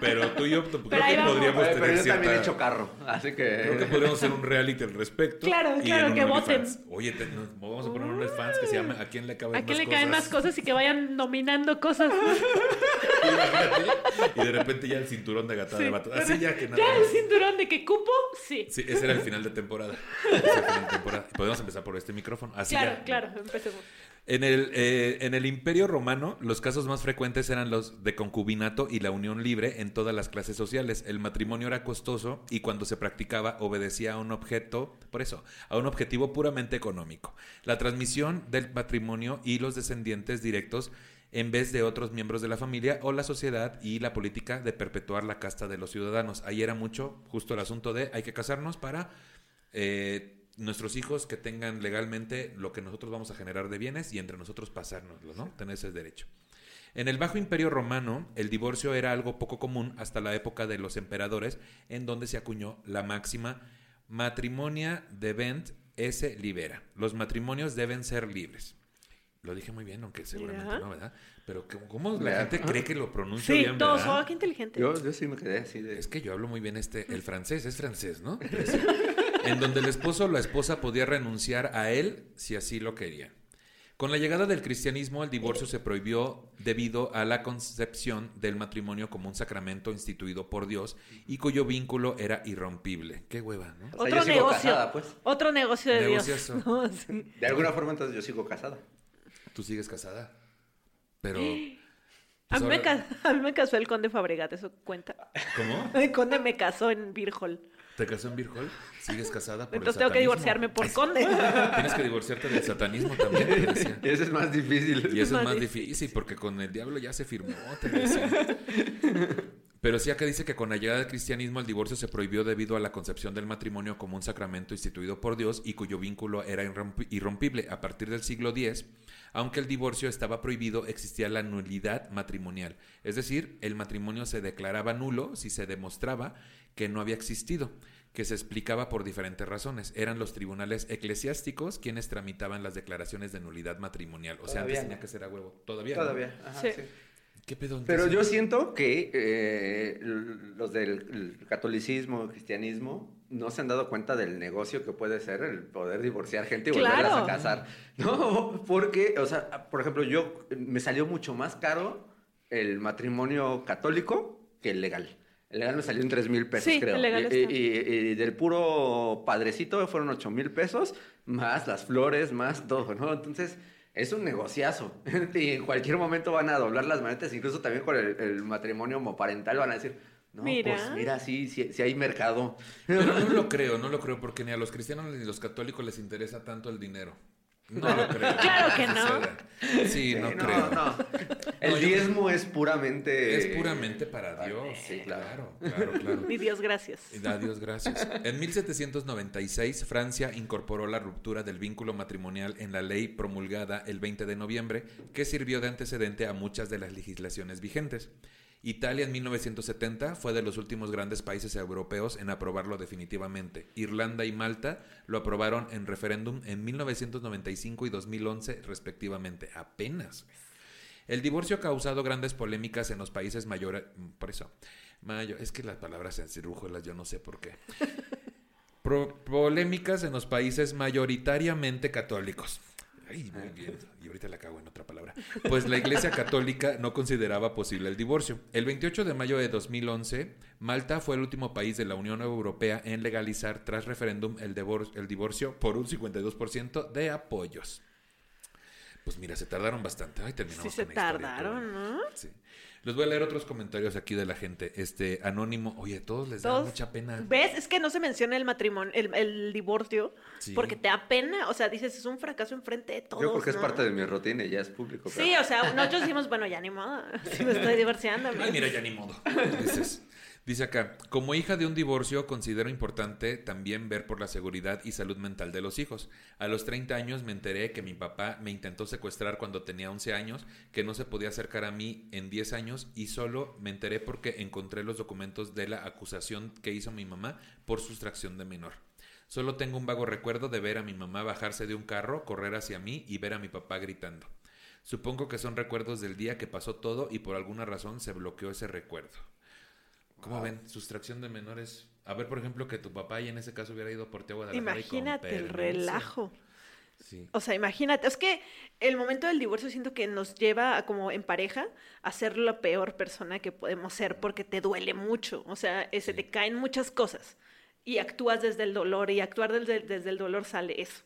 Pero tú y yo creo que podríamos Oye, tener pero yo cierta... también he hecho carro, así Creo que que... podríamos hacer un reality al respecto. Claro, claro, que voten. Oye, te- nos- vamos a poner un OnlyFans que se llama ¿A quién le caben ¿A quién más le caen cosas? más cosas y que vayan nominando cosas? Y de repente ya el cinturón de gata de vato. Así ya que nada ¿Ya el cinturón de que cupo? Sí. Sí, ese era el final de temporada. Ese era el final de temporada. Podemos empezar por este micrófono. Así claro, ya. claro, empecemos. En el, eh, en el Imperio Romano, los casos más frecuentes eran los de concubinato y la unión libre en todas las clases sociales. El matrimonio era costoso y cuando se practicaba obedecía a un objeto, por eso, a un objetivo puramente económico. La transmisión del matrimonio y los descendientes directos en vez de otros miembros de la familia o la sociedad y la política de perpetuar la casta de los ciudadanos. Ahí era mucho justo el asunto de hay que casarnos para eh, nuestros hijos que tengan legalmente lo que nosotros vamos a generar de bienes y entre nosotros pasárnoslo, ¿no? Tener ese derecho. En el Bajo Imperio Romano, el divorcio era algo poco común hasta la época de los emperadores, en donde se acuñó la máxima matrimonia debent esse libera. Los matrimonios deben ser libres. Lo dije muy bien, aunque seguramente no, ¿verdad? Pero ¿cómo- ¿cómo la gente cree que lo pronuncio Sí, bien, todos, verdad? oh, qué inteligente. Yo, yo sí me quedé así de... Es que yo hablo muy bien este, el francés, es francés, ¿no? [laughs] En donde el esposo o la esposa podía renunciar a él si así lo quería. Con la llegada del cristianismo, el divorcio se prohibió debido a la concepción del matrimonio como un sacramento instituido por Dios y cuyo vínculo era irrompible. Qué hueva, ¿no? O sea, Otro yo sigo negocio. casada, pues. Otro negocio de Dios. Negociazo. [laughs] No, sí. De alguna forma entonces yo sigo casada. Tú sigues casada. Pero. [gasps] A pues me a mí me casó el conde Fabregat, eso cuenta. ¿Cómo? [laughs] El conde me casó en Virgol. ¿Te casó en Virgol? ¿Sigues casada por el Entonces tengo que divorciarme por conde. Tienes que divorciarte del satanismo también, te decía. [laughs] Ese es más difícil. Y eso es más difícil. difícil porque con el diablo ya se firmó, te decía. Pero sí acá dice que con la llegada del cristianismo el divorcio se prohibió debido a la concepción del matrimonio como un sacramento instituido por Dios y cuyo vínculo era irrompi- irrompible. A partir del siglo X, aunque el divorcio estaba prohibido, existía la nulidad matrimonial. Es decir, el matrimonio se declaraba nulo si se demostraba que no había existido, que se explicaba por diferentes razones. Eran los tribunales eclesiásticos quienes tramitaban las declaraciones de nulidad matrimonial. O sea, Todavía antes no. tenía que ser a huevo. Todavía. ¿no? Todavía. ajá, Sí. sí. ¿Qué pedo? Pero yo siento que eh, los del el catolicismo, el cristianismo, no se han dado cuenta del negocio que puede ser el poder divorciar gente y volverlas Claro. a casar. [laughs] No, porque, o sea, por ejemplo, yo me salió mucho más caro el matrimonio católico que el legal. El legal me salió en 3 mil pesos, Sí, creo. el legal y, y- y del puro padrecito fueron 8 mil pesos, más las flores, más todo, ¿no? Entonces, es un negociazo. [laughs] y en cualquier momento van a doblar las manetas, incluso también con el, el matrimonio homoparental van a decir, no, Mira. pues mira, sí, sí, sí hay mercado. Pero no lo creo, no lo creo, porque ni a los cristianos ni a los católicos les interesa tanto el dinero. No lo creo. [laughs] Claro que no. Sí, no, Sí, creo. no. El No, yo- diezmo es puramente... Es puramente para Dios. Sí, claro. claro, claro, claro. Mi Dios, gracias. Y da Dios gracias. En 1796, Francia incorporó la ruptura del vínculo matrimonial en la ley promulgada el 20 de noviembre, que sirvió de antecedente a muchas de las legislaciones vigentes. Italia en 1970 fue de los últimos grandes países europeos en aprobarlo definitivamente. Irlanda y Malta lo aprobaron en referéndum en 1995 y 2011 respectivamente. Apenas. El divorcio ha causado grandes polémicas en los países mayores. Por eso. Es que las palabras cirújuelas, yo no sé por qué. [laughs] Pro- polémicas en los países mayoritariamente católicos. Ay, muy bien. Y ahorita la cago en otra palabra. Pues la Iglesia Católica no consideraba posible el divorcio. El 28 de mayo de 2011, Malta fue el último país de la Unión Europea en legalizar tras referéndum el, el divorcio por un 52% de apoyos. Pues mira, se tardaron bastante. Ay, terminamos Sí se historia, tardaron. ¿no? Sí. Les voy a leer otros comentarios aquí de la gente. Este, anónimo. Oye, todos les da mucha pena. ¿Ves? Es que no se menciona el matrimonio, el, el divorcio, Sí. porque te da pena. O sea, dices, es un fracaso enfrente de todos. Yo porque es ¿no? parte de mi rutina y ya es público. pero- Sí, o sea, nosotros decimos, bueno, ya ni modo. Si [laughs] me estoy divorciando. Ay, mira, ya ni modo. [laughs] Dices, dice acá, como hija de un divorcio, considero importante también ver por la seguridad y salud mental de los hijos. A los 30 años me enteré que mi papá me intentó secuestrar cuando tenía 11 años, que no se podía acercar a mí en 10 años y solo me enteré porque encontré los documentos de la acusación que hizo mi mamá por sustracción de menor. Solo tengo un vago recuerdo de ver a mi mamá bajarse de un carro, correr hacia mí y ver a mi papá gritando. Supongo que son recuerdos del día que pasó todo y por alguna razón se bloqueó ese recuerdo. ¿Cómo ven? Sustracción de menores. A ver, por ejemplo, que tu papá y en ese caso hubiera ido por ti a Guadalajara y con Imagínate el relajo. Sí. O sea, imagínate, es que el momento del divorcio siento que nos lleva a, como en pareja a ser la peor persona que podemos ser porque te duele mucho, o sea, eh, se Sí. te caen muchas cosas y actúas desde el dolor y actuar desde, desde el dolor sale eso.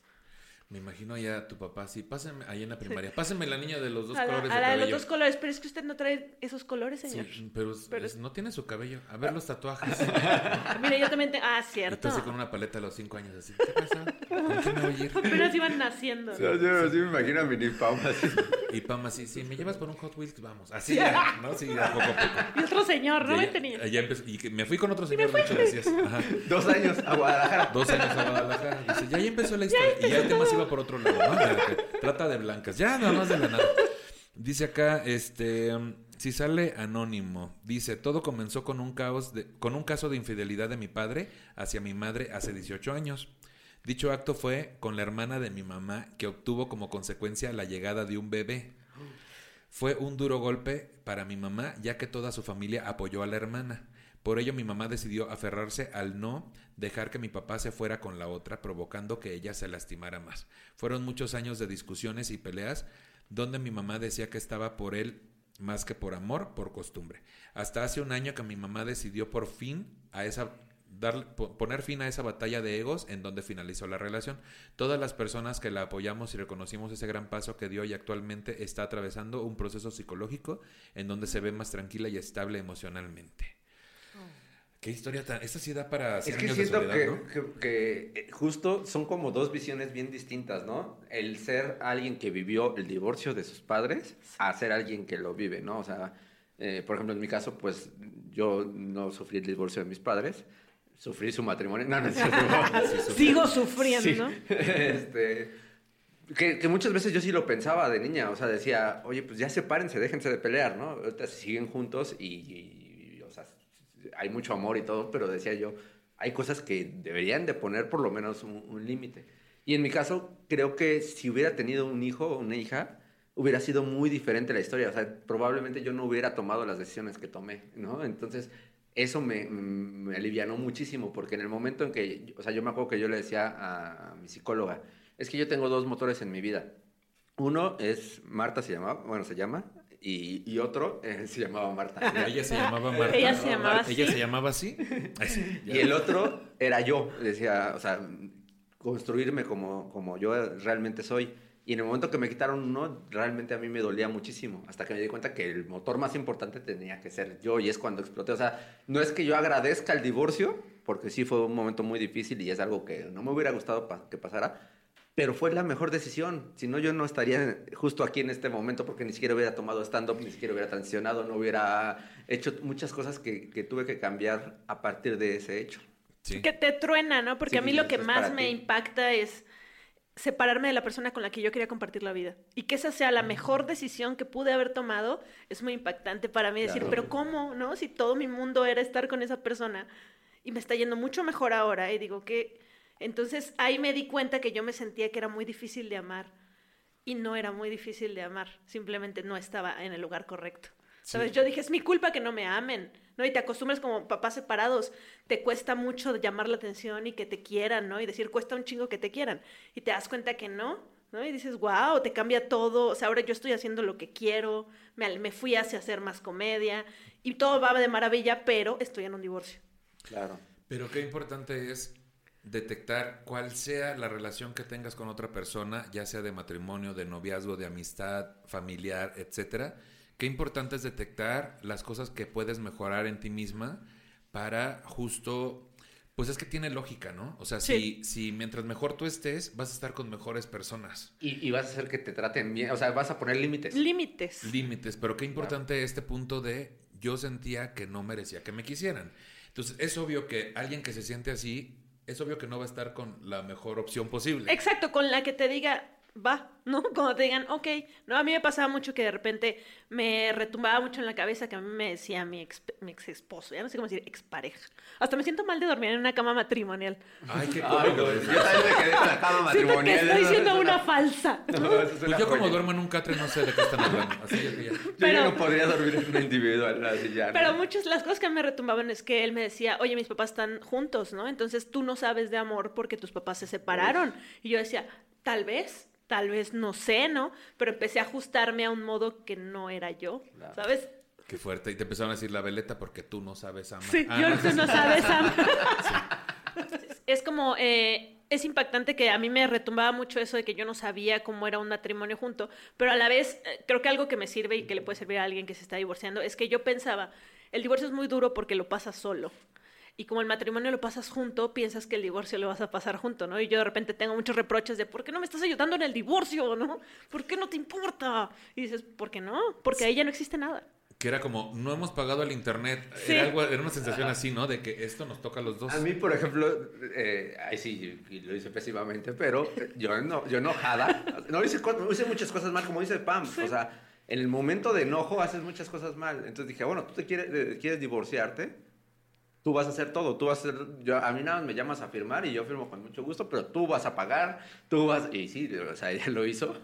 Me imagino ya tu papá así, pásenme, ahí en la primaria, pásenme la niña de los dos a la, colores a de la de los cabello. dos colores, pero es que usted no trae esos colores, Sí, señor. pero, Pero es- es- no tiene su cabello. A ver los tatuajes. [laughs] Mire, yo también tengo... Ah, cierto. así con una paleta a los cinco años así. ¿Qué pasa? ¿Con quién me voy a ir? Apenas iban naciendo. Yo, yo sí me imagino a Mini Pam así. Y Pam así, sí, me llevas por un Hot Wheels, vamos. Así ya, ¿no? Sí, ya poco a poco. Y otro señor, ¿no? Y me ya- tenía. ya empecé- y que me fui con otro señor, hecho, decías. Ajá. Dos años a Guadalajara. Dos años a Guadalajara. Dice, ya ahí empezó la historia. y ya el tema se iba por otro lado, ¿no? Trata de blancas. Ya, nada más de la nada. Dice acá, este, si sale anónimo, dice, todo comenzó con un caos de, con un caso de infidelidad de mi padre hacia mi madre hace 18 años. Dicho acto fue con la hermana de mi mamá que obtuvo como consecuencia la llegada de un bebé. Fue un duro golpe para mi mamá ya que toda su familia apoyó a la hermana. Por ello mi mamá decidió aferrarse al no dejar que mi papá se fuera con la otra, provocando que ella se lastimara más. Fueron muchos años de discusiones y peleas donde mi mamá decía que estaba por él más que por amor, por costumbre. Hasta hace un año que mi mamá decidió por fin a esa poner fin a esa batalla de egos en donde finalizó la relación. Todas las personas que la apoyamos y reconocimos ese gran paso que dio y actualmente está atravesando un proceso psicológico en donde se ve más tranquila y estable emocionalmente. Qué historia tan. Esta sí da para. Es que siento que, que, eh, justo son como dos visiones bien distintas, ¿no? El ser alguien que vivió el divorcio de sus padres a ser alguien que lo vive, ¿no? O sea, eh, por ejemplo, en mi caso, pues yo no sufrí el divorcio de mis padres, sufrí su matrimonio. No, no es cierto. [laughs] Sigo sufriendo, ¿no? [laughs] este, que, que, muchas veces yo sí lo pensaba de niña, o sea, decía, oye, pues ya sepárense, déjense de pelear, ¿no? Ahorita siguen juntos y hay mucho amor y todo, pero decía yo, hay cosas que deberían de poner por lo menos un, límite. Y en mi caso, creo que si hubiera tenido un hijo o una hija, hubiera sido muy diferente la historia. O sea, probablemente yo no hubiera tomado las decisiones que tomé, ¿no? Entonces, eso me, me alivianó muchísimo, porque en el momento en que, o sea, yo me acuerdo que yo le decía a mi psicóloga, es que yo tengo dos motores en mi vida. Uno es, Marta se llamaba, bueno, se llama, y, otro eh, se llamaba Marta. [laughs] Ella se llamaba Marta. Ella se llamaba así. Ella se llamaba así. [laughs] y el otro era yo. Decía, o sea, construirme como, como yo realmente soy. Y en el momento que me quitaron uno, realmente a mí me dolía muchísimo. Hasta que me di cuenta que el motor más importante tenía que ser yo. Y es cuando exploté. O sea, no es que yo agradezca el divorcio, porque sí fue un momento muy difícil y es algo que no me hubiera gustado que pasara pero fue la mejor decisión. Si no, yo no estaría justo aquí en este momento porque ni siquiera hubiera tomado stand-up, ni siquiera hubiera transicionado, no hubiera hecho muchas cosas que, tuve que cambiar a partir de ese hecho. Que te truena, ¿no? Porque a mí lo que más me impacta es separarme de la persona con la que yo quería compartir la vida. Y que esa sea la mejor decisión que pude haber tomado, es muy impactante para mí decir, pero ¿cómo? ¿No? Si todo mi mundo era estar con esa persona y me está yendo mucho mejor ahora y digo que entonces ahí me di cuenta que yo me sentía que era muy difícil de amar y no era muy difícil de amar, simplemente no estaba en el lugar correcto. ¿Sabes? Yo dije, es mi culpa que no me amen, ¿no? Y te acostumbras como papás separados, te cuesta mucho llamar la atención y que te quieran, ¿no? Y decir, cuesta un chingo que te quieran. Y te das cuenta que no, ¿no? Y dices, wow, te cambia todo, o sea, ahora yo estoy haciendo lo que quiero, me, me fui hacia hacer más comedia y todo va de maravilla, pero estoy en un divorcio. Claro. Pero qué importante es detectar cuál sea la relación que tengas con otra persona, ya sea de matrimonio, de noviazgo, de amistad, familiar, etcétera. Qué importante es detectar las cosas que puedes mejorar en ti misma para justo pues es que tiene lógica, ¿no? O sea, si, si mientras mejor tú estés, vas a estar con mejores personas. Y, vas a hacer que te traten bien, o sea, vas a poner límites. Límites. Límites, pero qué importante este punto de yo sentía que no merecía que me quisieran. Entonces, es obvio que alguien que se siente así es obvio que no va a estar con la mejor opción posible. Exacto, con la que te diga, va, ¿no? [laughs] Cuando te digan, ok, no, a mí me pasaba mucho que de repente me retumbaba mucho en la cabeza que a mí me decía mi ex, mi ex esposo, ya no sé cómo decir, expareja. Hasta me siento mal de dormir en una cama matrimonial. Ay, qué cómico. yo también me quedé con la cama matrimonial. Siento que estoy siendo una falsa. [laughs] pues yo como duermo en un catre no sé de qué están hablando. Así que ya. Pero, yo no podría dormir en una individual, así ya. Pero muchas, las cosas que me retumbaban es que él me decía, oye, mis papás están juntos, ¿no? Entonces tú no sabes de amor porque tus papás se separaron. Y yo decía, tal vez, tal vez no sé, ¿no? Pero empecé a ajustarme a un modo que no era yo, ¿sabes? Qué fuerte. Y te empezaron a decir la veleta porque tú no sabes amar. Sí, ah, yo tú no sabes amar. [laughs] Es como, eh, es impactante que a mí me retumbaba mucho eso de que yo no sabía cómo era un matrimonio junto, pero a la vez eh, creo que algo que me sirve y que le puede servir a alguien que se está divorciando es que yo pensaba, el divorcio es muy duro porque lo pasas solo. Y como el matrimonio lo pasas junto, piensas que el divorcio lo vas a pasar junto, ¿no? Y yo de repente tengo muchos reproches de, ¿por qué no me estás ayudando en el divorcio, ¿no? ¿Por qué no te importa? Y dices, ¿por qué no? Porque ahí ya no existe nada. Que era como, no hemos pagado el internet. Era, algo, era una sensación así, ¿no? De que esto nos toca a los dos. A mí, por ejemplo, eh, ahí sí, lo hice pésimamente, pero yo, no, yo enojada, no hice, hice muchas cosas mal, como dice Pam. O sea, en el momento de enojo haces muchas cosas mal. Entonces dije, bueno, tú te quieres, eh, quieres divorciarte tú vas a hacer todo, tú vas a hacer, yo, a mí nada más me llamas a firmar y yo firmo con mucho gusto, pero tú vas a pagar, tú vas, y sí, o sea, [laughs] ella lo hizo,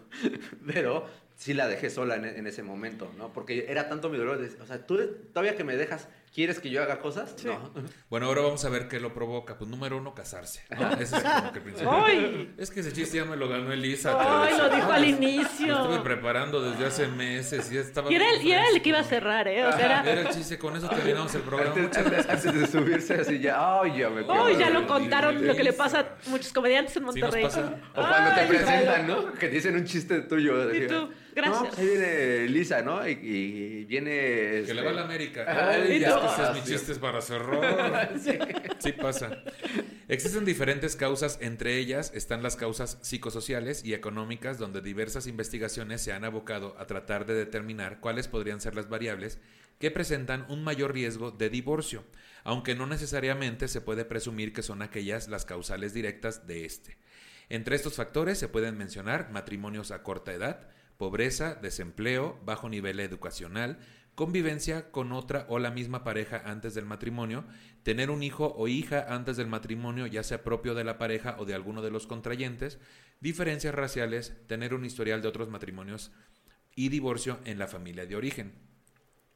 pero sí la dejé sola en, ese momento, ¿no? Porque era tanto mi dolor, de, o sea, tú todavía que me dejas, ¿quieres que yo haga cosas? No. Bueno, ahora vamos a ver qué lo provoca. Pues número uno, casarse. ¿no? Ese es como que el principio. ¡Ay! Es que ese chiste ya me lo ganó Elisa. ¡Ay, lo dijo al Lo inicio! estuve preparando desde hace meses y ya estaba... Y era, el, bien y era el fresco. que iba a cerrar, ¿eh? O sea, era... Era el chiste, con eso terminamos el programa. Antes, Muchas gracias. antes de subirse así ya, ay, ya me ¡Ay, ya acuerdo". lo contaron! Lo que le pasa a muchos comediantes en Sí nos Monterrey. pasa. O cuando te presentan, ¿no? Que dicen un chiste tuyo. Y tú, gracias. No, pues ahí viene Lisa, ¿no? Y, y viene... Que este, le va a la América. Ay, ya tú- es es mi Ah, chiste es para cerrar. [laughs] Sí pasa. Existen diferentes causas, entre ellas están las causas psicosociales y económicas, donde diversas investigaciones se han abocado a tratar de determinar cuáles podrían ser las variables que presentan un mayor riesgo de divorcio, aunque no necesariamente se puede presumir que son aquellas las causales directas de este. Entre estos factores se pueden mencionar matrimonios a corta edad, pobreza, desempleo, bajo nivel educacional, convivencia con otra o la misma pareja antes del matrimonio, tener un hijo o hija antes del matrimonio, ya sea propio de la pareja o de alguno de los contrayentes, diferencias raciales, tener un historial de otros matrimonios y divorcio en la familia de origen.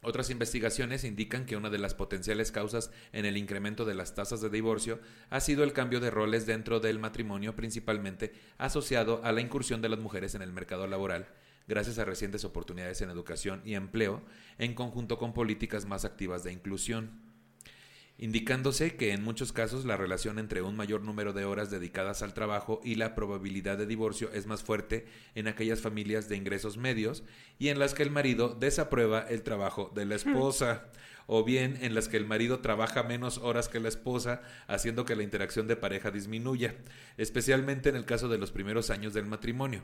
Otras investigaciones indican que una de las potenciales causas en el incremento de las tasas de divorcio ha sido el cambio de roles dentro del matrimonio, principalmente asociado a la incursión de las mujeres en el mercado laboral, gracias a recientes oportunidades en educación y empleo, en conjunto con políticas más activas de inclusión indicándose que en muchos casos la relación entre un mayor número de horas dedicadas al trabajo y la probabilidad de divorcio es más fuerte en aquellas familias de ingresos medios y en las que el marido desaprueba el trabajo de la esposa, o bien en las que el marido trabaja menos horas que la esposa, haciendo que la interacción de pareja disminuya, especialmente en el caso de los primeros años del matrimonio.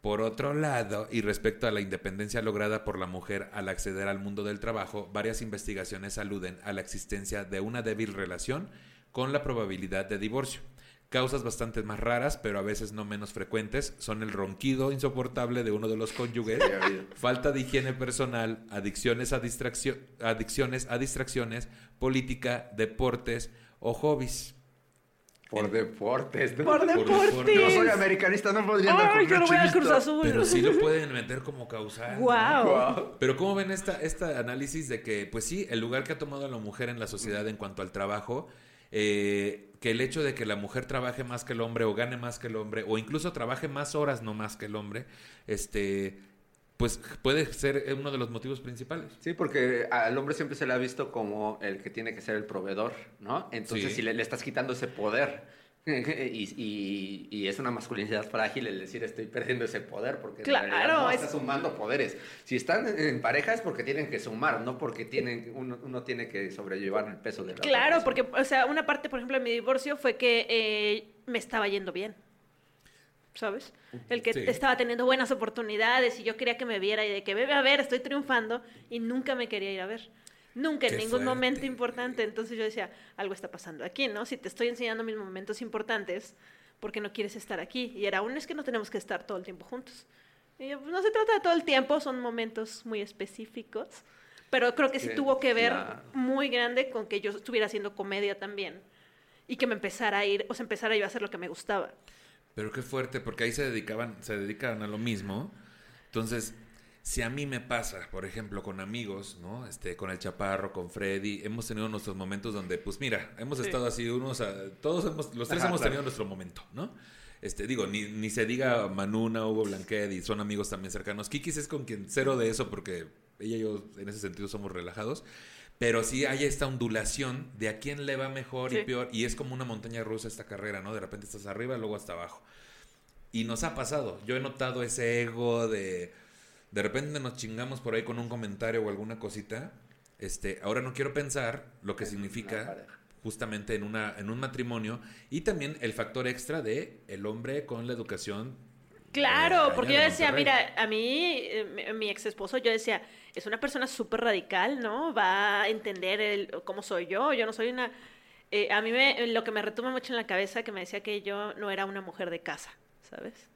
Por otro lado, y respecto a la independencia lograda por la mujer al acceder al mundo del trabajo, varias investigaciones aluden a la existencia de una débil relación con la probabilidad de divorcio. Causas bastante más raras, pero a veces no menos frecuentes, son el ronquido insoportable de uno de los cónyuges, falta de higiene personal, adicciones a, adicciones a distracciones, política, deportes o hobbies. Por deportes, ¿no? Por deportes. deportes. Yo soy americanista, no podría andar ¡Ay, con yo no voy chivito. Cruz Azul! Pero sí lo pueden meter como causal. Guau. Pero ¿cómo ven esta, este análisis de que, pues sí, el lugar que ha tomado la mujer en la sociedad en cuanto al trabajo, eh, que el hecho de que la mujer trabaje más que el hombre o gane más que el hombre, o incluso trabaje más horas no más que el hombre, este, pues puede ser uno de los motivos principales. Sí, porque al hombre siempre se le ha visto como el que tiene que ser el proveedor, ¿no? Entonces, Sí. si le, le estás quitando ese poder, [laughs] y, y- y es una masculinidad frágil el decir estoy perdiendo ese poder, porque en Claro, realidad no es- estás sumando poderes. Si están en pareja es porque tienen que sumar, no porque tienen, uno, uno tiene que sobrellevar el peso de la Claro, porque, o sea, una parte, por ejemplo, de mi divorcio fue que eh, me estaba yendo bien. ¿Sabes? El que Sí. estaba teniendo buenas oportunidades y yo quería que me viera y de que, bebe, a ver, estoy triunfando y nunca me quería ir a ver. Nunca, en ningún momento importante. Entonces yo decía, algo está pasando aquí, ¿no? Si te estoy enseñando mis momentos importantes, ¿por qué no quieres estar aquí? Y era, aún es que no tenemos que estar todo el tiempo juntos. Y yo, pues, no se trata de todo el tiempo, son momentos muy específicos. Pero creo que sí Sí, tuvo que ver claro. muy grande con que yo estuviera haciendo comedia también. Y que me empezara a ir, o sea, empezara yo a hacer lo que me gustaba. Pero qué fuerte, porque ahí se dedicaban, se dedicaban a lo mismo. Entonces, si a mí me pasa, por ejemplo, con amigos, ¿no? Este, con el Chaparro, con Freddy, hemos tenido nuestros momentos donde, pues mira, hemos Sí. estado así, unos, a- todos hemos, los tres Ajá, hemos claro. tenido nuestro momento, ¿no? Este, digo, ni, ni se diga Manuna, Hugo Blanquet, y son amigos también cercanos. Kikis es con quien cero de eso, porque ella y yo en ese sentido somos relajados. Pero sí hay esta ondulación de a quién le va mejor y peor. Y es como una montaña rusa esta carrera, ¿no? De repente estás arriba, luego hasta abajo. Y nos ha pasado. Yo he notado ese ego de. De repente nos chingamos por ahí con un comentario o alguna cosita. Este, ahora no quiero pensar lo que significa justamente en una en un matrimonio y también el factor extra de el hombre con la educación Claro, porque yo decía, mira, a mí, eh, mi, mi ex esposo, yo decía, es una persona súper radical, ¿no? Va a entender el, cómo soy yo, yo no soy una... eh, a mí me, lo que me retoma mucho en la cabeza que me decía que yo no era una mujer de casa, ¿sabes?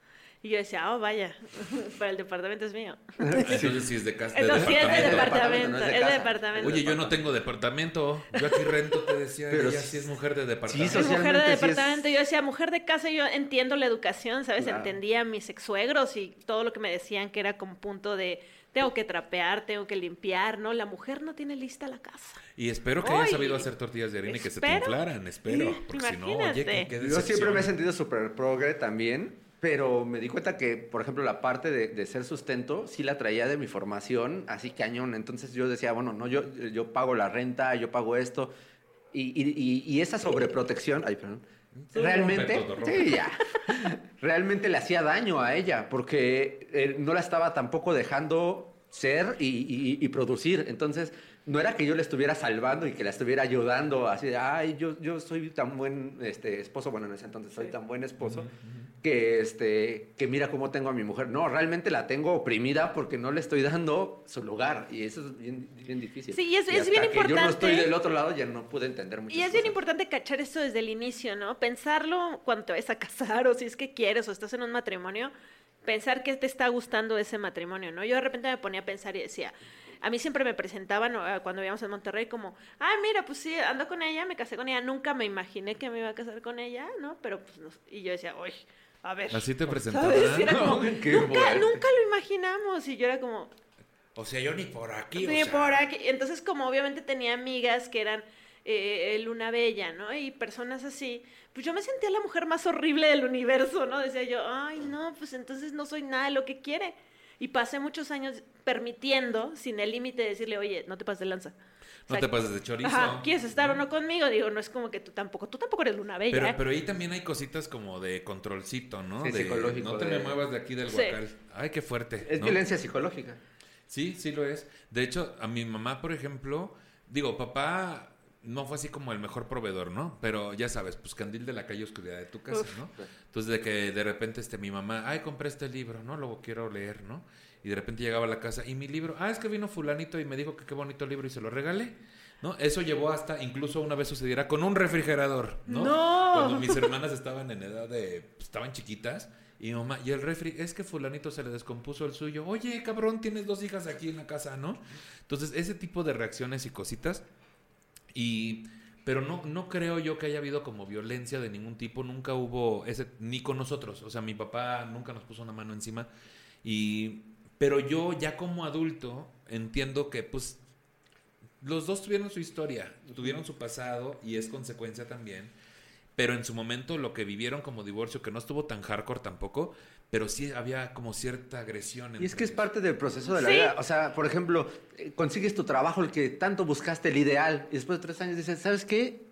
Y yo decía, oh, vaya, [laughs] pero el departamento es mío. [laughs] Entonces sí es de casa. de Entonces sí es de departamento. departamento, no es de es de casa. departamento. Oye, yo no tengo departamento. Yo aquí rento, te decía. Pero ella sí- es mujer de departamento. Sí, Es mujer de socialmente sí es- departamento. Yo decía, mujer de casa, yo entiendo la educación, ¿sabes? Claro. Entendía a mis ex-suegros y todo lo que me decían que era como punto de tengo que trapear, tengo que limpiar, ¿no? La mujer no tiene lista la casa. Y espero que haya Ay, sabido hacer tortillas de harina y que se te espero. inflaran, espero. Porque si no, oye, qué, qué Yo siempre me he sentido súper progre también, pero me di cuenta que, por ejemplo, la parte de, de ser sustento sí la traía de mi formación, así cañón. Entonces yo decía, bueno, no, yo, yo pago la renta, yo pago esto. Y, y- y- y esa sobreprotección, ay, perdón, Sí, realmente, rompe todo, rompe sí, ya, [laughs] realmente le hacía daño a ella, porque eh, no la estaba tampoco dejando ser y, y- y producir. Entonces, no era que yo le estuviera salvando y que la estuviera ayudando, así de, ay, yo, yo soy tan buen este, esposo, bueno, en ese entonces soy tan buen esposo, que, este, que mira cómo tengo a mi mujer. No, realmente la tengo oprimida porque no le estoy dando su lugar y eso es bien, bien difícil. Sí, y es- bien que yo no importante. estoy del otro lado, ya no pude entender muchas Y es bien importante cachar esto desde el inicio, ¿no? Pensarlo cuando te vas a casar o si es que quieres o estás en un matrimonio, pensar que te está gustando ese matrimonio, ¿no? Yo de repente me ponía a pensar y decía, a mí siempre me presentaban eh, cuando vivíamos en Monterrey como, ay, mira, pues sí, ando con ella, me casé con ella, nunca me imaginé que me iba a casar con ella, ¿no? Pero pues, no- y yo decía, uy, a ver. Así te ¿Sabes? presentaban. Como, Qué nunca, nunca lo imaginamos. Y yo era como, O sea, yo ni por aquí. o sea. por aquí. Entonces, como obviamente tenía amigas que eran eh, Luna Bella, ¿no? Y personas así, pues yo me sentía la mujer más horrible del universo, ¿no? Decía yo, ay, no, pues entonces no soy nada de lo que quiere. Y pasé muchos años permitiendo, sin el límite, de decirle, oye, no te pases de lanza. O No te pases de chorizo. Ajá, ¿quieres estar o no conmigo? Digo, no es como que tú tampoco, tú tampoco eres Luna Bella. Pero, ¿eh? pero ahí también hay cositas como de controlcito, ¿no? Sí, de, psicológico, No te de- me muevas de aquí del Sí. guacal. Ay, qué fuerte. Es ¿no? violencia psicológica. Sí, sí lo es. De hecho, a mi mamá, por ejemplo, digo, papá no fue así como el mejor proveedor, ¿no? Pero ya sabes, pues candil de la calle, oscuridad de tu casa, Uf. ¿no? Entonces, de que de repente este, mi mamá, ay, compré este libro, ¿no? Lo quiero leer, ¿no? Y de repente llegaba a la casa y mi libro, ah, es que vino fulanito y me dijo que qué bonito libro y se lo regalé. ¿No? Eso llevó hasta, incluso una vez sucediera con un refrigerador, ¿no? ¡No! Cuando mis hermanas estaban en edad de, pues, estaban chiquitas, y mi mamá, y el refri, es que fulanito se le descompuso el suyo. Oye, cabrón, tienes dos hijas aquí en la casa, ¿no? Entonces, ese tipo de reacciones y cositas. Y, pero no, no creo yo que haya habido como violencia de ningún tipo. Nunca hubo ese, ni con nosotros. O sea, mi papá nunca nos puso una mano encima. Y, pero yo ya como adulto entiendo que, pues, los dos tuvieron su historia, tuvieron su pasado y es consecuencia también. Pero en su momento lo que vivieron como divorcio, que no estuvo tan hardcore tampoco, pero sí había como cierta agresión. Y es que es parte del proceso de la Sí. vida. O sea, por ejemplo, eh, consigues tu trabajo, el que tanto buscaste, el ideal, y después de tres años dices, ¿sabes qué?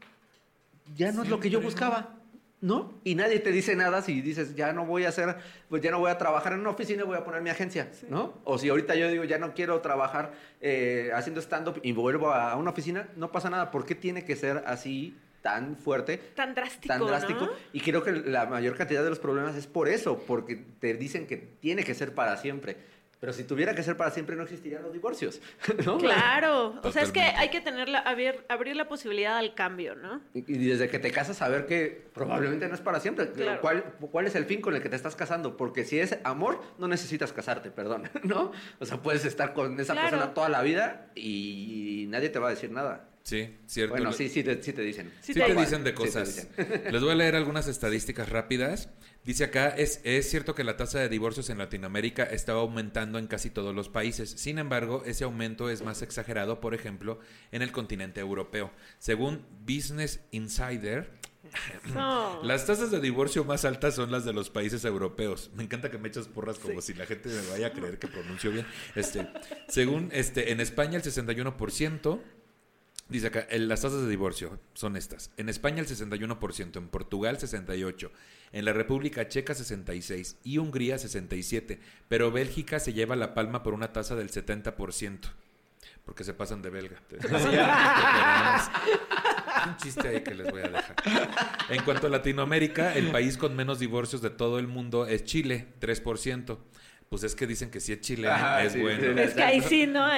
Ya no es lo que yo buscaba, ¿no? Y nadie te dice nada si dices, ya no voy a hacer, pues ya no voy a trabajar en una oficina, voy a poner mi agencia, ¿no? O si ahorita yo digo, ya no quiero trabajar eh, haciendo stand-up y vuelvo a una oficina, no pasa nada. ¿Por qué tiene que ser así tan fuerte? tan drástico, tan drástico ¿no? y creo que la mayor cantidad de los problemas es por eso, porque te dicen que tiene que ser para siempre. Pero si tuviera que ser para siempre no existirían los divorcios, [laughs] ¿no? Claro, o sea, es que hay que tener la, abrir, abrir la posibilidad al cambio, ¿no? Y y desde que te casas saber que probablemente no es para siempre. Claro. ¿Cuál, ¿Cuál es el fin con el que te estás casando? Porque si es amor, no necesitas casarte, perdón, [laughs] ¿no? O sea, puedes estar con esa Claro. persona toda la vida y nadie te va a decir nada. Sí, cierto. Bueno, sí, sí te, sí te dicen. Sí Sí te te- dicen de Sí te cosas. dicen. Les voy a leer algunas estadísticas rápidas. Dice acá, es, es cierto que la tasa de divorcios en Latinoamérica estaba aumentando en casi todos los países. Sin embargo, ese aumento es más exagerado, por ejemplo, en el continente europeo. Según Business Insider, No. [laughs] las tasas de divorcio más altas son las de los países europeos. Me encanta que me echas porras como si la gente me vaya a creer que pronuncio bien. Este, según este, en España el 61%, dice acá, las tasas de divorcio son estas. En España el 61%, en Portugal 68%, en la República Checa 66% y Hungría 67%. Pero Bélgica se lleva la palma por una tasa del 70%. Porque [laughs] se pasan de belga. Un chiste ahí que les voy a dejar. En cuanto a Latinoamérica, el país con menos divorcios de todo el mundo es Chile, 3%. Pues es que dicen que si es chileno es sí, bueno. sí. Es que ahí sí, ¿no?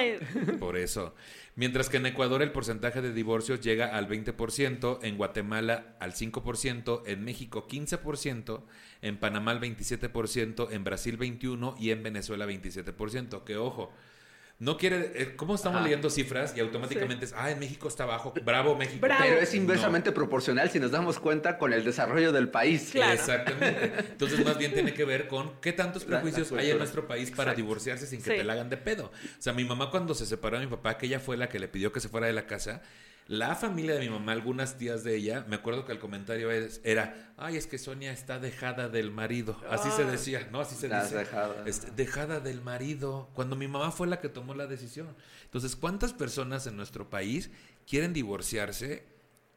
Por eso. Mientras que en Ecuador el porcentaje de divorcios llega al 20%, en Guatemala al 5%, en México 15%, en Panamá al 27%, en Brasil 21% y en Venezuela 27%. Que ojo, no quiere... eh, ¿Cómo estamos Ajá. leyendo cifras y automáticamente es, ah, en México está bajo, bravo México? Bravo. Pero es inversamente proporcional si nos damos cuenta con el desarrollo del país. Claro. Exactamente. Entonces, más bien tiene que ver con qué tantos prejuicios hay en nuestro país para Exacto. divorciarse sin que Sí. te la hagan de pedo. O sea, mi mamá cuando se separó de mi papá, que ella fue la que le pidió que se fuera de la casa, la familia de mi mamá, algunas tías de ella, me acuerdo que el comentario es- era, ay, es que Sonia está dejada del marido. Así se Ah. decía, ¿no? Así se dice. dejada. Dejada del marido, cuando mi mamá fue la que tomó la decisión. Entonces, ¿cuántas personas en nuestro país quieren divorciarse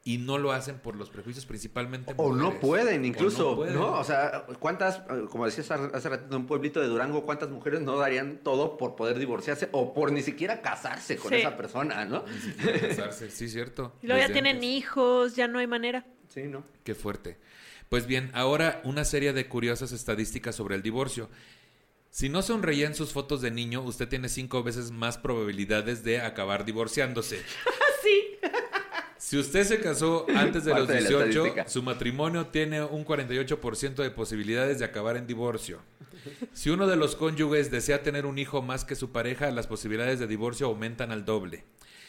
y no lo hacen por los prejuicios principalmente O no pueden, O incluso, pueden. ¿no? O sea, ¿cuántas, como decías hace ratito, en un pueblito de Durango, cuántas mujeres no darían todo por poder divorciarse o por ni siquiera casarse con Sí. esa persona, ¿no? Ni siquiera casarse, sí, cierto. y luego ya tienen antes. hijos, ya no hay manera. Sí, ¿no? Qué fuerte. Pues bien, ahora una serie de curiosas estadísticas sobre el divorcio. Si no sonreía en sus fotos de niño, usted tiene cinco veces más probabilidades de acabar divorciándose. Si usted se casó [laughs] antes de los Parte de la 18, estadística. su matrimonio tiene un 48% de posibilidades de acabar en divorcio. Si uno de los cónyuges desea tener un hijo más que su pareja, las posibilidades de divorcio aumentan al doble.